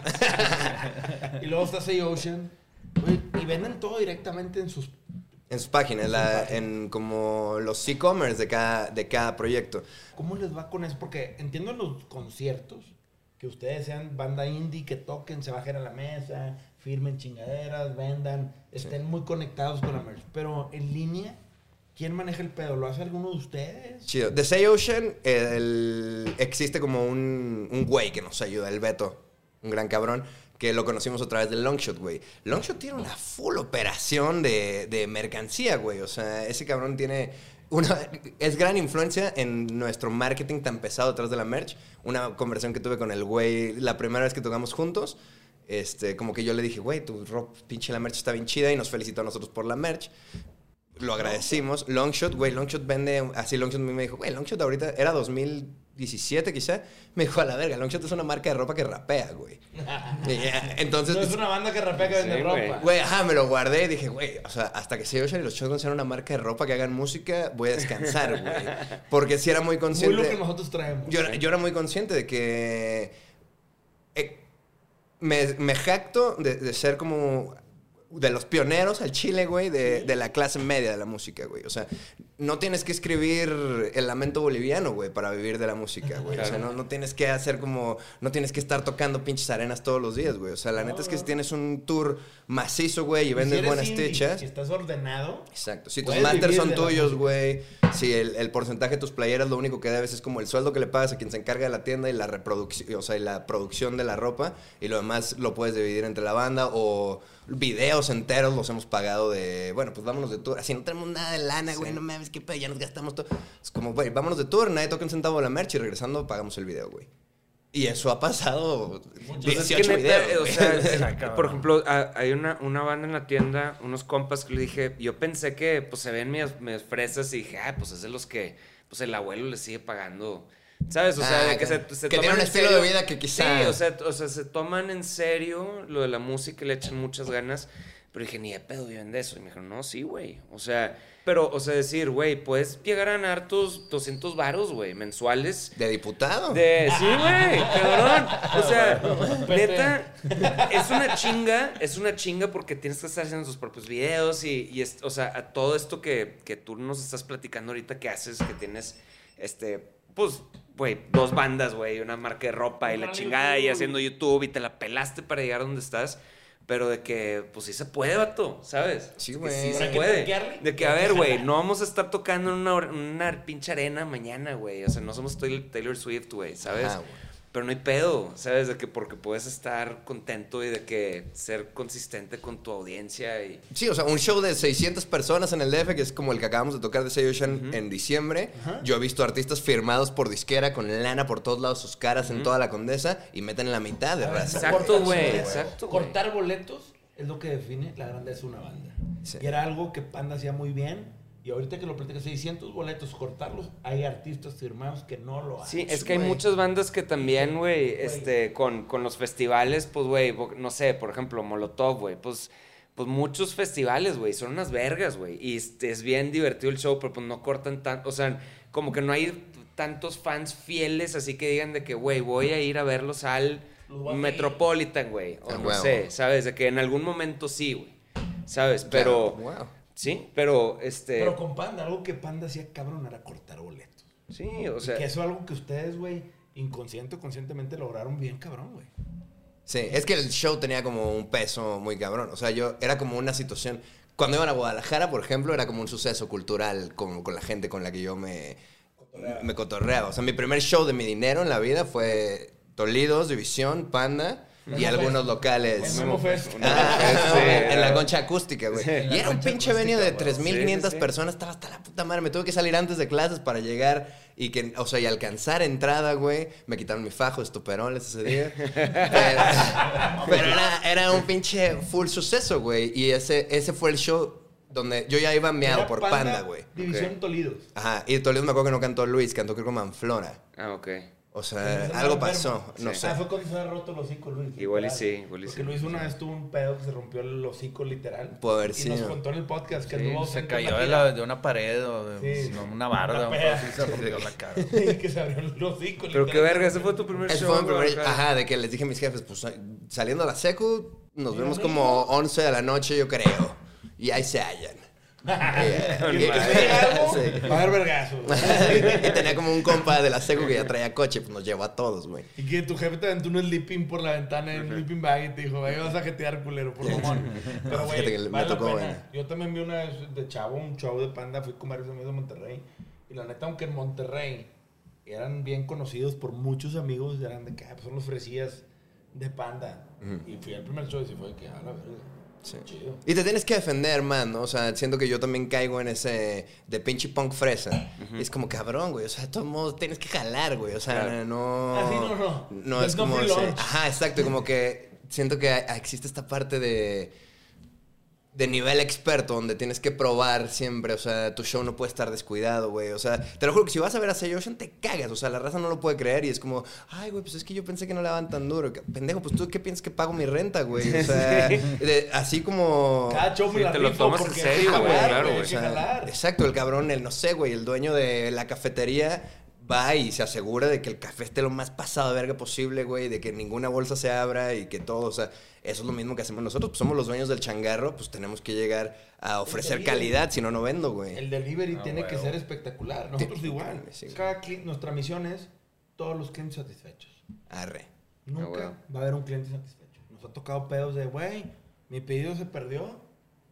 [LAUGHS] y luego está Say Ocean. Y venden todo directamente en sus... En sus páginas, la- en como los e-commerce de cada, de cada proyecto. ¿Cómo les va con eso? Porque entiendo en los conciertos que ustedes sean banda indie, que toquen, se bajen a la mesa, firmen chingaderas, vendan, estén muy conectados con la merch. Pero en línea, ¿quién maneja el pedo? ¿Lo hace alguno de ustedes? Chido. De Say Ocean el- existe como un, un güey que nos ayuda, el Beto, un gran cabrón, que lo conocimos a través del Longshot, güey. Longshot tiene una full operación de, de mercancía, güey. O sea, ese cabrón tiene una... Es gran influencia en nuestro marketing tan pesado detrás de la merch. Una conversación que tuve con el güey la primera vez que tocamos juntos. Este, como que yo le dije, güey, tu rock, pinche la merch está bien chida y nos felicitó a nosotros por la merch. Lo agradecimos. Longshot, güey, Longshot vende. Así Longshot a mí me dijo, güey, Longshot ahorita era 2017 quizá. Me dijo, a la verga, Longshot es una marca de ropa que rapea, güey. [LAUGHS] Entonces, No es una banda que rapea que vende Sí, ropa. güey, ajá, me lo guardé y dije, güey, o sea, hasta que se Ocean y los Shotguns sean una marca de ropa que hagan música, voy a descansar, güey. [LAUGHS] Porque si era muy Muy consciente. lo que nosotros traemos. Yo, yo era muy consciente de que eh, me, me jacto de, de ser como de los pioneros al Chile, güey, de, de la clase media de la música, güey. O sea, no tienes que escribir el lamento boliviano, güey, para vivir de la música, güey. O sea, no, no tienes que hacer como, no tienes que estar tocando pinches arenas todos los días, güey. O sea, la neta es que si tienes un tour macizo, güey, y vendes buenas indie. Si estás ordenado, Exacto. Si tus masters son tuyos, güey. Si el, el porcentaje de tus playeras lo único que debes es como el sueldo que le pagas a quien se encarga de la tienda y la reproducción, o sea, y la producción de la ropa. Y lo demás lo puedes dividir entre la banda o videos enteros los hemos pagado de, bueno, pues vámonos de tour. Así no tenemos nada de lana, güey, no mames, qué pedo, ya nos gastamos todo. Es como, güey, vámonos de tour, nadie toca un centavo de la merch y regresando pagamos el video, güey. Y eso ha pasado Pues 18 es que neta, videos. o sea, [LAUGHS] por ejemplo, a- hay una, una banda en la tienda, unos compas que le dije, yo pensé que pues se ven medias, medias fresas y dije, ah, pues es de los que pues el abuelo le sigue pagando. ¿Sabes? O sea, Ah, de que se, se Que toman tiene un estilo serio- de vida que quizá- Sí, o sea, o sea, se toman en serio lo de la música y le echan muchas ganas. Pero dije, ni de pedo viven de eso. Y me dijeron, no, sí, güey. O sea, pero, o sea, decir, güey, puedes llegar a ganar tus 200 varos, güey, mensuales. De diputado. De, sí, güey, cabrón. O sea, neta, es una chinga, es una chinga porque tienes que estar haciendo tus propios videos y, y es- o sea, a todo esto que, que tú nos estás platicando ahorita que haces, que tienes, este, pues, güey, dos bandas, güey, una marca de ropa y la chingada y haciendo YouTube y te la pelaste para llegar donde estás. Pero de que, pues sí se puede, vato, ¿sabes? Sí, güey. Sí se puede. De que, a ver, güey, no vamos a estar tocando en una, una pinche arena mañana, güey. O sea, no somos Taylor, Taylor Swift, güey, ¿sabes? Ajá, güey. Pero no hay pedo, ¿sabes? De que porque puedes estar contento y de que ser consistente con tu audiencia y... Sí, o sea, un show de 600 personas en el DF, que es como el que acabamos de tocar de Say Ocean en diciembre. Yo he visto artistas firmados por disquera con lana por todos lados, sus caras en toda la condesa y meten la mitad de raza. Exacto, güey, Cortar- exacto. Cortar boletos es lo que define la grandeza de una banda. Sí. Y era algo que Panda hacía muy bien. Y ahorita que lo platicas, 600 boletos, cortarlos, hay artistas firmados que no lo hacen. Sí, es que hay muchas bandas que también, güey, este, con, con los festivales, pues, güey, no sé, por ejemplo, Molotov, güey, pues, pues muchos festivales, güey, son unas vergas, güey, y es bien divertido el show, pero pues no cortan tanto, o sea, como que no hay tantos fans fieles, así que digan de que, güey, voy a ir a verlos al Metropolitan, güey, o Ah, no sé, ¿sabes? De que en algún momento sí, güey, ¿sabes? Pero, Wow. Sí, pero, este, Pero con Panda, algo que Panda hacía cabrón era cortar boletos. sí, o sea... que eso es algo que ustedes, güey, inconsciente o conscientemente lograron bien cabrón, güey. Sí, es que el show tenía como un peso muy cabrón. O sea, yo era como una situación. Cuando iban a Guadalajara, por ejemplo, era como un suceso cultural con, con la gente con la que yo me me cotorreaba. O sea, mi primer show de mi dinero en la vida fue Tolidos, División, Panda y Memo algunos Fest. locales. El Memo Fest. Ah, [LAUGHS] Sí, en la concha acústica, güey. Sí, y era un pinche venio de acústica, güey. 3.500 Sí, personas. Estaba hasta la puta madre. Me tuve que salir antes de clases para llegar y que, o sea, y alcanzar entrada, güey. Me quitaron mi fajo de estoperoles ese día. [LAUGHS] pero pero era, era un pinche full suceso, güey. Y ese, ese fue el show donde yo ya iba meado por Panda, güey. División Ok. Tolidos. Ajá, y de Toledo me acuerdo que no cantó Luis, cantó creo que Manflora. Ah, ok. O Se sea, algo pasó, no Sí. sé. Ah, fue cuando se había roto el hocico, Luis. Igual y sí, igual y Porque sí. Luis una vez tuvo un pedo que se rompió el hocico literal. Pudo haber Y sido. nos contó en el podcast que Sí, anduvo se cayó de, la- de una pared o de Sí. una barda. Una o así, se rompió la cara. [LAUGHS] Y que se abrió el hocico. Pero qué verga, ese fue tu primer Ese show. fue mi primer, ajá, de que les dije a mis jefes, pues saliendo a la secu, nos Y vemos como mismo. 11 de la noche, yo creo. Y ahí se hallan. [LAUGHS] Va a haber vergazo. y tenía como un compa de la secu que ya traía coche, pues nos llevó a todos, güey. Y que tu jefe te aventó un sleeping por la ventana en un sleeping bag y te dijo, ahí vas a jetear, culero, por favor. [LAUGHS] Pero, güey, me vale la pena. Yo también vi una vez de chavo, un show de panda, fui con varios amigos de Monterrey. Y la neta, aunque en Monterrey eran bien conocidos por muchos amigos, eran de que, ah, pues son los fresillas de panda. Y fui al primer show y se fue que, ah, la verga. Sí. Y te tienes que defender, man, ¿no? O sea, siento que yo también caigo en ese de pinche punk fresa. Y es como cabrón, güey. O sea, de todos modos tienes que jalar, güey. O sea, Claro. no. Ah, sí, no, no. No There's es no como. ese-. Ajá, exacto. y Como que siento que existe esta parte de. De nivel experto, donde tienes que probar siempre. O sea, tu show no puede estar descuidado, güey. O sea, te lo juro que si vas a ver a Say Ocean, te cagas. O sea, la raza no lo puede creer y es como, ay, güey, pues es que yo pensé que no le daban tan duro. Pendejo, pues tú qué piensas que pago mi renta, güey. O sea, [LAUGHS] de- así como. Cada show me Sí, la te lo tomas en serio, güey, claro, güey. O sea, exacto, el cabrón, el no sé, güey, el dueño de la cafetería va y se asegura de que el café esté lo más pasado de verga posible, güey, de que ninguna bolsa se abra y que todo, o sea, eso es lo mismo que hacemos nosotros, pues somos los dueños del changarro, pues tenemos que llegar a ofrecer calidad, si no, no vendo, güey. El delivery Ah, tiene que ser espectacular. Nosotros Sí, igual. sí. Cada cli- nuestra misión es todos los clientes satisfechos. Arre. Nunca huevo. va a haber un cliente satisfecho. Nos ha tocado pedos de, güey, mi pedido se perdió,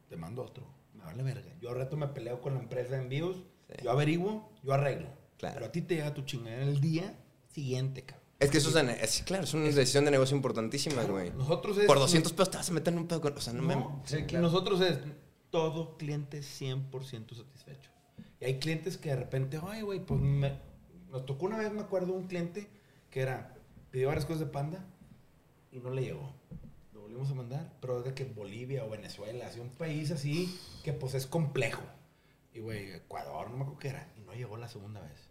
te mando otro. Me vale verga. Yo al rato me peleo con la empresa de envíos, Sí. yo averiguo, yo arreglo. Claro. Pero a ti te llega tu chingadera el día siguiente, cabrón. Es que eso es, claro, es una decisión de negocio importantísima, güey. Nosotros es... Por 200 pesos te vas a meter en un pedo con, o sea, no, me... No, Sí, y claro. nosotros es todo cliente 100% satisfecho. Y hay clientes que de repente, ay, güey, pues me, nos tocó una vez, me acuerdo, un cliente que era, pidió varias cosas de panda y no le llegó. Lo volvimos a mandar, pero es de que Bolivia o Venezuela, así un país así que pues es complejo. Y güey, Ecuador, no me acuerdo qué era, y no llegó la segunda vez.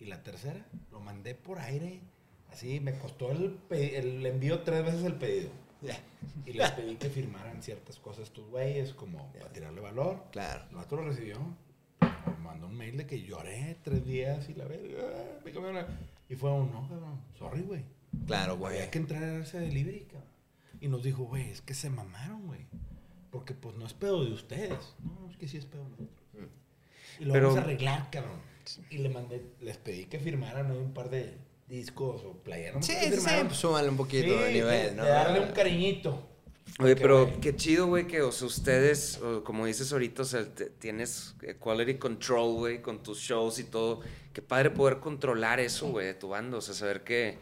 Y la tercera, lo mandé por aire. Así, me costó el, el envío tres veces el pedido. Y les pedí [LAUGHS] que firmaran ciertas cosas estos güeyes, como para tirarle valor. Claro. El vato lo recibió. Me mandó un mail de que lloré tres días y la verga. ah, Y fue un, no, cabrón, sorry, güey. Claro, güey. Había que entrar a ese delivery, cabrón. Y nos dijo, güey, es que se mamaron, güey. Porque pues no es pedo de ustedes. No, es que sí es pedo de nosotros. Y lo Pero- vamos a arreglar, cabrón. Y le mandé, les pedí que firmaran ahí un par de discos o playeras. no me Sí, sí, pues súmale un poquito Sí, de nivel, ¿no? De darle un cariñito. Oye, pero güey, qué chido, güey, que, o sea, ustedes, o como dices ahorita, o sea, te- tienes eh, quality control, güey, con tus shows y todo. Qué padre poder controlar eso, güey, de tu banda. O sea, saber que,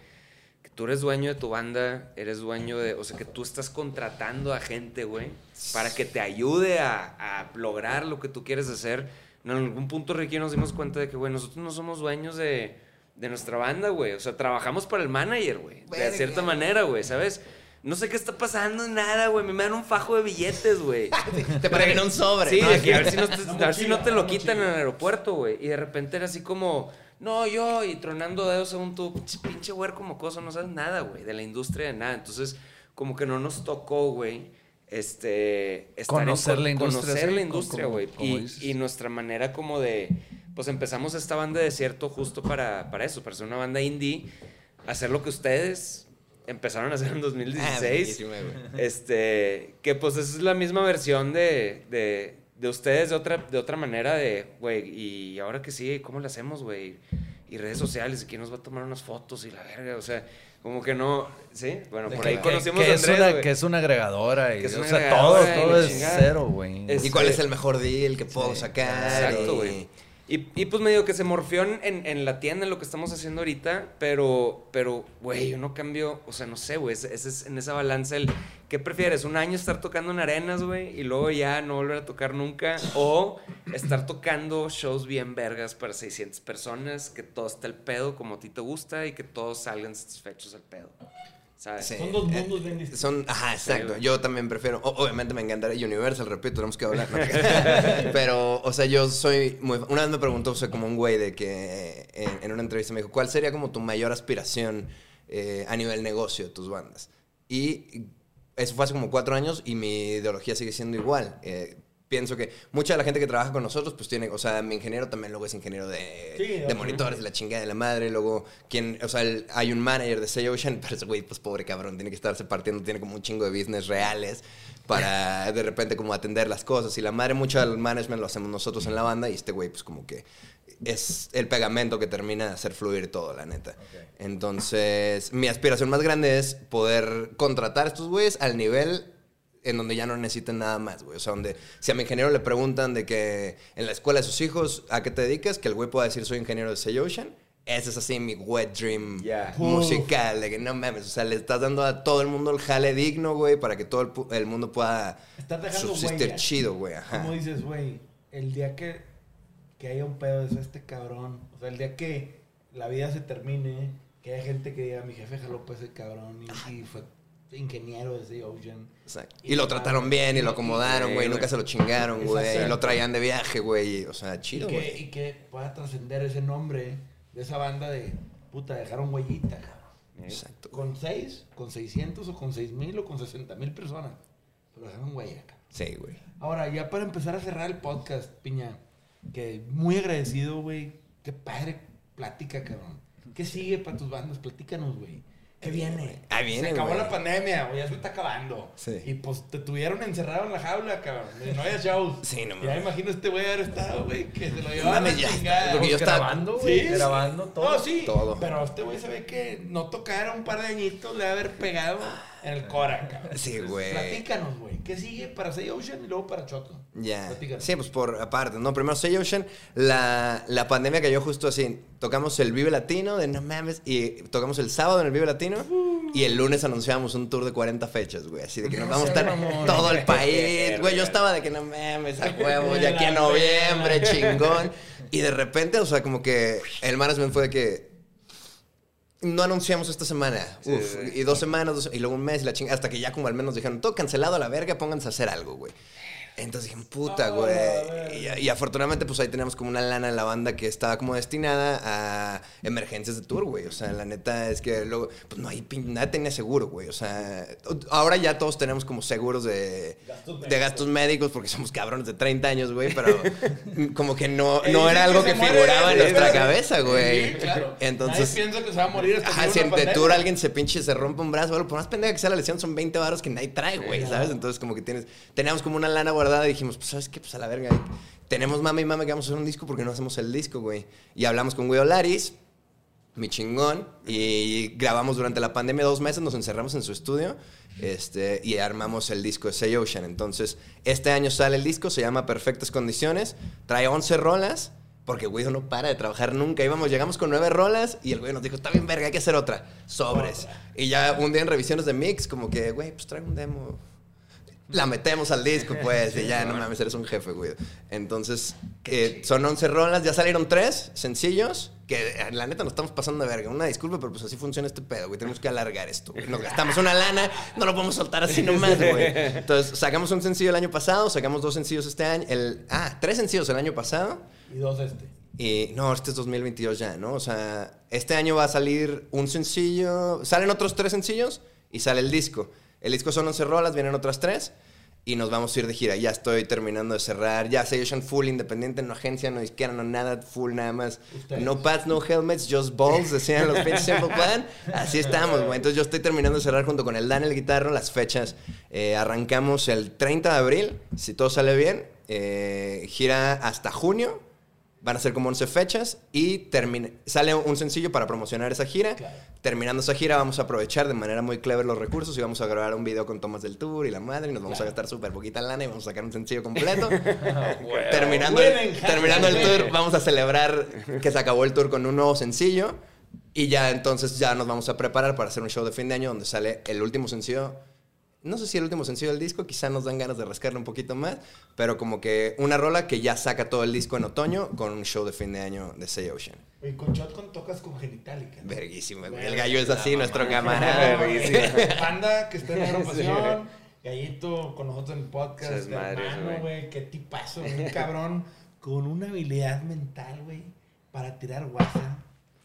que tú eres dueño de tu banda, eres dueño de, o sea, que tú estás contratando a gente, güey, para que te ayude a, a lograr lo que tú quieres hacer. En algún punto, Ricky, nos dimos cuenta de que, güey, nosotros no somos dueños de, de nuestra banda, güey. O sea, trabajamos para el manager, güey. De Verga. cierta manera, güey, ¿sabes? No sé qué está pasando, nada, güey. Me dan un fajo de billetes, güey. [LAUGHS] Te pagan un sobre. Sí, ¿no? de que a ver si no te, si no lo quitan en el aeropuerto, güey. Y de repente era así como, no, yo, y tronando dedos según tú, pinche- pinche güey como cosa, no sabes nada, güey, de la industria de nada. Entonces, como que no nos tocó, güey, este, estar en Conocer con- la industria, Conocer la industria, güey. Y, y nuestra manera como de, pues empezamos esta banda de desierto justo para, para eso, para ser una banda indie, hacer lo que ustedes empezaron a hacer en Ah, 2016. buenísimo, güey. Este, que pues es la misma versión de, de, de ustedes de otra, de otra manera de, güey, y ahora que sí, ¿cómo le hacemos, güey? Y redes sociales, y quién nos va a tomar unas fotos y la verga, o sea, como que no, ¿sí? Bueno, De por que- ahí que- conocimos que, a es Andrés, una, güey. que es una agregadora. Y, Que es una o sea, agregadora todo, todo es chingada. cero, güey. Es- ¿Y cuál Este- es el mejor deal que puedo sacar? Exacto, Y- güey. Y, y pues medio que se morfió en, en- la tienda en lo que estamos haciendo ahorita, pero, pero, güey, yo no cambio, o sea, no sé, güey, ese es en esa balanza el, ¿qué prefieres? ¿Un año estar tocando en arenas, güey, y luego ya no volver a tocar nunca? ¿O estar tocando shows bien vergas para 600 personas, que todo esté el pedo como a ti te gusta y que todos salgan satisfechos al pedo? ¿Sabes? Sí. Son dos Eh, mundos bien distintos. Son, ajá, exacto. güey. yo también prefiero, obviamente me encantaría Universal, repito, tenemos que hablar. ¿no? [LAUGHS] [LAUGHS] Pero, o sea, yo soy muy... Una vez me preguntó, o sea, como un güey de que en, en una entrevista me dijo, ¿cuál sería como tu mayor aspiración eh, a nivel negocio de tus bandas? Y eso fue hace como cuatro años y mi ideología sigue siendo igual. Eh, pienso que mucha de la gente que trabaja con nosotros, pues tiene, o sea, mi ingeniero también luego es ingeniero de, Sí, de obviamente. monitores, de la chingada de la madre, luego, quien, o sea, el- hay un manager de Say Ocean, [LAUGHS] pero ese güey, pues pobre cabrón, tiene que estarse partiendo, tiene como un chingo de business reales para [LAUGHS] de repente como atender las cosas. Y la madre, mucho del management lo hacemos nosotros en la banda y este güey, pues como que es el pegamento que termina de hacer fluir todo, la neta. Entonces, mi aspiración más grande es poder contratar a estos güeyes al nivel en donde ya no necesiten nada más, güey. O sea, donde si a mi ingeniero le preguntan de que en la escuela de sus hijos, ¿a qué te dedicas? Que el güey pueda decir, soy ingeniero de Say Ocean. Ese es así mi wet dream musical. De que no mames, o sea, le estás dando a todo el mundo el jale digno, güey, para que todo el, pu- el mundo pueda subsistir huella. chido, güey. Ajá. Como dices, güey, el día que, que haya un pedo de este cabrón, o sea, el día que la vida se termine, que haya gente que diga, mi jefe jaló pues ese cabrón y, y fue ingeniero de Ocean. Exacto. Y lo trataron bien y lo acomodaron, güey. Nunca se lo chingaron, güey. Y lo traían de viaje, güey. O sea, chido, güey. y que pueda trascender ese nombre de esa banda de, puta, dejaron huellita, cabrón. Exacto. Con seis, con 600 o con 6 mil o con 60 mil personas. Pero dejaron huella, cabrón. Sí, güey. Ahora, ya para empezar a cerrar el podcast, Piña, que muy agradecido, güey. Qué padre plática, cabrón. ¿Qué sigue para tus bandas? Platícanos, güey. ¿Qué viene? Ah, viene, Se acabó güey. la pandemia, güey. Ya se está acabando. Sí. Y pues te tuvieron encerrado en la jaula, cabrón. Y No había shows. [LAUGHS] Sí, no Ya mames. imagino este güey haber estado, güey, que se lo llevaban a ya chingada. porque yo estaba- grabando, güey. Sí, sí. grabando todo. No, sí. Todo. Pero este güey se ve que no tocara un par de añitos, le va a haber pegado en el Cora, cabrón. Sí, güey. Platícanos, güey. ¿Qué sigue para Say Ocean y luego para Choto? Ya. Sí, pues por aparte, ¿no? Primero Say Ocean, la, la pandemia cayó justo así. Tocamos el Vive Latino de no mames y tocamos el sábado en el Vive Latino y el lunes anunciamos un tour de 40 fechas, güey. Así de que nos vamos a estar mamón. todo el [LAUGHS] país. Güey, yo estaba de que no mames, a huevo, [LAUGHS] ya aquí a noviembre, chingón. Y de repente, o sea, como que el management fue de que no anunciamos esta semana. Uf, sí. y dos semanas, dos- y luego un mes y la chingada. Hasta que ya como al menos dijeron, todo cancelado a la verga, pónganse a hacer algo, güey. Entonces dije, puta, güey. Y, y afortunadamente, pues ahí teníamos como una lana en la banda que estaba como destinada a emergencias de tour, güey. O sea, la neta es que luego, pues no hay, nada tenía seguro, güey. O sea, ahora ya todos tenemos como seguros de de gastos médicos porque somos cabrones de 30 años, güey. Pero [LAUGHS] como que no, no era algo que figuraba en nuestra cabeza, güey. Sí, claro. [LAUGHS] Entonces. Nadie piensa que se va a morir hasta Ajá, si en pandemia. Tour alguien se pinche se rompe un brazo, bueno, por más pendeja que sea la lesión, son 20 varos que nadie trae, güey, ¿sabes? Entonces, como que tienes. Teníamos como una lana guardada y dijimos, pues, ¿sabes qué? Pues a la verga. Tenemos mame y mame que vamos a hacer un disco porque no hacemos el disco, güey. Y hablamos con Güey Olaris, mi chingón, y grabamos durante la pandemia dos meses, nos encerramos en su estudio. Este, y armamos el disco de Say Ocean. Entonces, este año sale el disco, se llama Perfectas Condiciones. Trae 11 rolas, porque Guido no para de trabajar nunca. Íbamos, llegamos con 9 rolas y el güey nos dijo, está bien verga, hay que hacer otra. Sobres. Y ya un día en revisiones de mix, como que, güey, pues traigo un demo. La metemos al disco, [LAUGHS] pues, y ya, no mames, eres un jefe, güey. Entonces, eh, son 11 rolas, ya salieron 3 sencillos, que eh, la neta nos estamos pasando de verga. Una disculpa, pero pues así funciona este pedo, güey. Tenemos que alargar esto, güey. Nos gastamos una lana, no lo podemos soltar así nomás, güey. Entonces, sacamos un sencillo el año pasado, sacamos dos sencillos este año, el, ah, tres sencillos el año pasado. Y dos este. Y no, este es 2022 ya, ¿no? O sea, este año va a salir un sencillo, salen otros tres sencillos y sale el disco. El disco son 11 rolas, vienen otras tres y nos vamos a ir de gira. Ya estoy terminando de cerrar, ya Session full independiente, no agencia, no disquera, no nada, full nada más. Ustedes. No pads, no helmets, just balls, decían los pinches Simple [LAUGHS] Plan. Así estamos, güey. Entonces yo estoy terminando de cerrar junto con el Daniel Guitarro las fechas. Eh, arrancamos el 30 de abril, si todo sale bien. eh, gira hasta junio. Van a ser como 11 fechas y termina, sale un sencillo para promocionar esa gira. Terminando esa gira vamos a aprovechar de manera muy clever los recursos y vamos a grabar un video con tomas del tour y la madre y nos vamos a gastar súper poquita lana y vamos a sacar un sencillo completo. [LAUGHS] [LAUGHS] terminando, el, terminando el tour [LAUGHS] vamos a celebrar que se acabó el tour con un nuevo sencillo y ya entonces ya nos vamos a preparar para hacer un show de fin de año donde sale el último sencillo. No sé si el último sencillo del disco, quizá nos dan ganas de rascarle un poquito más, pero como que una rola que ya saca todo el disco en otoño con un show de fin de año de Say Ocean. Oye, con Shotgun tocas con Genitalica. ¿no? Verga, El gallo es así, nuestro camarada. [LAUGHS] Banda que está en [LAUGHS] la agrupación. Gallito con nosotros en el podcast. Madres, hermano, güey. Qué tipazo, un cabrón con una habilidad mental, güey, para tirar guasa.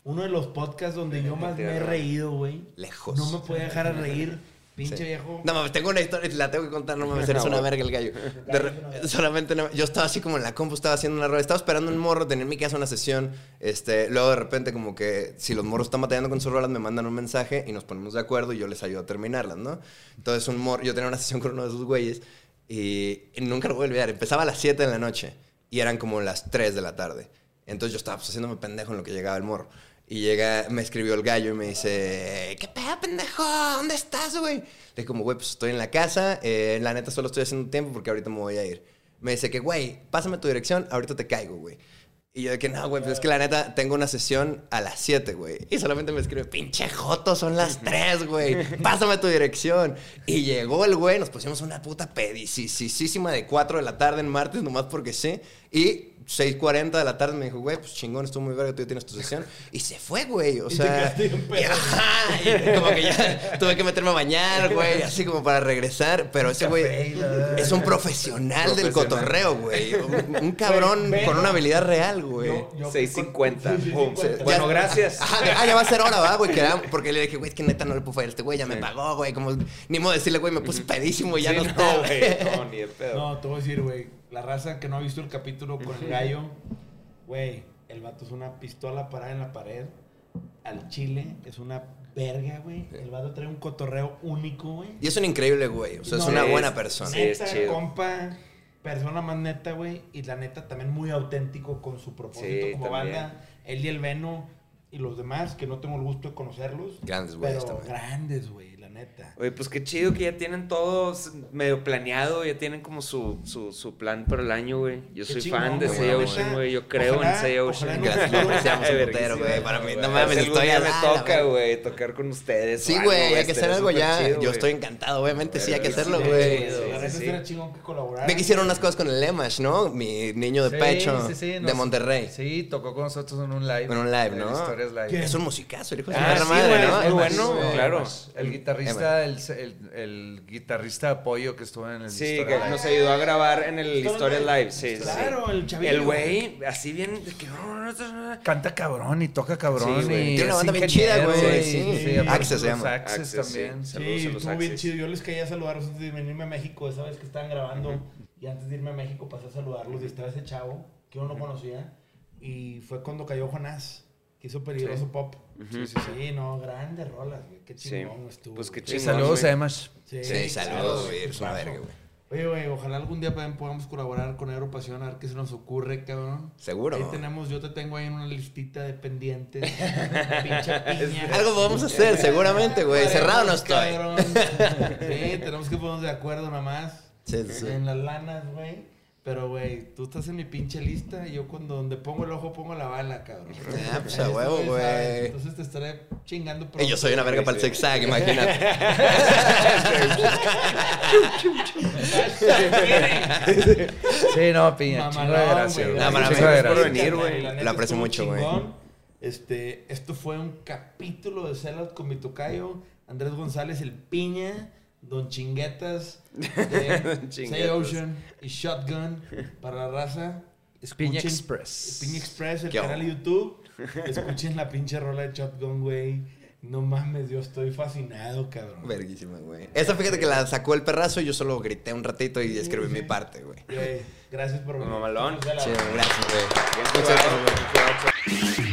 Uno de los podcasts donde yo más me he reído, güey. Lejos. No me puede dejar de reír, pinche Sí. viejo. No mames, tengo una historia, la tengo que contar, no mames, eres una verga el gallo. De re- solamente no- yo estaba así como en la compu, estaba haciendo una rola, estaba esperando un morro, tenía en mi casa una sesión, este, luego de repente como que si los morros están batallando con sus rolas me mandan un mensaje y nos ponemos de acuerdo y yo les ayudo a terminarlas, ¿no? Entonces un morro, yo tenía una sesión con uno de esos güeyes y, y nunca lo voy a olvidar, empezaba a las 7 de la noche y eran como las 3 de la tarde. Entonces yo estaba pues, haciéndome pendejo en lo que llegaba el morro. Y llega, me escribió el gallo y me dice, ¿qué pedo, pendejo? ¿Dónde estás, güey? Le dije como, güey, pues estoy en la casa, eh, la neta solo estoy haciendo tiempo porque ahorita me voy a ir. Me dice que, güey, pásame tu dirección, ahorita te caigo, güey. Y yo de que, no, güey, pues es que la neta tengo una sesión a las 7, güey. Y solamente me escribe, pinche joto, son las [LAUGHS] 3, güey. Pásame tu dirección. Y llegó el güey, nos pusimos una puta pedicísima de 4 de la tarde en martes, nomás porque sí. Y 6.40 de la tarde me dijo, güey, pues chingón, estuvo muy verga, tú ya tienes tu sesión. Y se fue, güey. O Y te sea, bien pedo. y, ajá, y como que ya tuve que meterme a bañar, güey, así como para regresar. Pero ese güey es un profesional del cotorreo, güey. Un, un cabrón con una habilidad real, güey. Yo- yo- 6.50. Sí, sí, Pum. 6.50. Bueno, Ya- gracias. Ajá, de- ah, ya va a ser hora, ¿va, güey? Porque le dije, güey, es que neta no le puedo fallar a este güey, ya me Sí. pagó, güey. Como, ni modo decirle, güey, me puse pedísimo y ya Sí, no, no, está, güey. No, ni de pedo. No, te voy a decir, güey. La raza que no ha visto el capítulo con el gallo, güey, el vato es una pistola parada en la pared. Al chile es una verga, güey. El vato trae un cotorreo único, güey. Y es un increíble güey, o sea, es una es- buena persona. Sí, es Neta, chido. compa, persona más neta, güey. Y la neta también muy auténtico con su propósito Sí, como también. banda. Él y el Veno y los demás, que no tengo el gusto de conocerlos. Grandes güeyes grandes, güey, neta. Oye, pues qué chido que ya tienen todo medio planeado, ya tienen como su, su, su plan para el año, güey. Yo Qué soy chingón, fan de Ojalá- Ocean, güey. Yo creo ojalá- en Say Ocean. Gracias, lo apreciamos un Verguísima, putero, güey. Para mí, no mames, estoy día a me toca, güey, tocar con ustedes. Sí, güey, hay que hacer algo ya. chido, Yo estoy encantado, obviamente, sí, hay que hacerlo, güey. la neta chingón que colaborar. Ve que hicieron unas cosas con el Emash, ¿no? Mi niño de Sí, pecho de Monterrey. Sí, tocó con nosotros en un live. En un live, ¿no? Es un musicazo, el hijo de Ah, madre, ¿no? es muy bueno, claro. El guitarrista guitarrista, el, el, el guitarrista de apoyo que estuvo en el Sí, Historia que Live. nos ayudó a grabar en el Historia Live. Sí, sí, Claro, sí. el chavillo. El güey, así bien. de que- Canta cabrón y toca cabrón. Sí, güey. Tiene una banda bien chida, güey, sí. aparte Access se llama. Access sí. también. Saludos Sí, a los estuvo bien chido. Yo les quería saludar antes de venirme a México. Esa vez que estaban grabando. Y antes de irme a México pasé a saludarlos. Y estaba ese chavo que yo no conocía. Y fue cuando cayó Jonás. Que hizo Peligroso Pop. Sí, sí, sí. no, grandes rolas. güey. Qué Sí. chingón estuvo. Pues qué güey. Sí, chingón, saludos güey. a Emash. Sí, saludos, güey, eres una verga, güey. Oye, güey, ojalá algún día también podamos colaborar con Europasión a ver qué se nos ocurre, cabrón. Seguro. Ahí tenemos, yo te tengo ahí en una listita de pendientes. [LAUGHS] Pinche piña. Algo vamos a hacer, seguramente, güey. Cerrado no estoy. cabrón. Sí, tenemos que ponernos de acuerdo nada más. Sí, sí, sí. En las lanas, güey. Pero, güey, tú estás en mi pinche lista y yo cuando donde pongo el ojo pongo la bala, cabrón. Ah, pues, a huevo, güey. Entonces te estaré chingando Y yo soy una verga para el zigzag, imagínate. [LAUGHS] Sí, no, piña. Chingo de güey. No, Gracias por venir, güey. La aprecio mucho, güey. Este, esto fue un capítulo de Sellout con mi tocayo, Andrés González, el Piña, Don Chinguetas, [LAUGHS] de Don Say. Ocean y Shotgun para la raza. Piña Escuchen- Express. Piña Express, el ¿Qué canal de YouTube. Escuchen la pinche rola de Shotgun, güey. No mames, yo estoy fascinado, cabrón. Verguísima, güey. Esa fíjate que la sacó el perrazo y yo solo grité un ratito y escribí mi parte, güey. Gracias por venir. Mamalón. Sí, gracias, güey. Bien Muchas gracias, güey.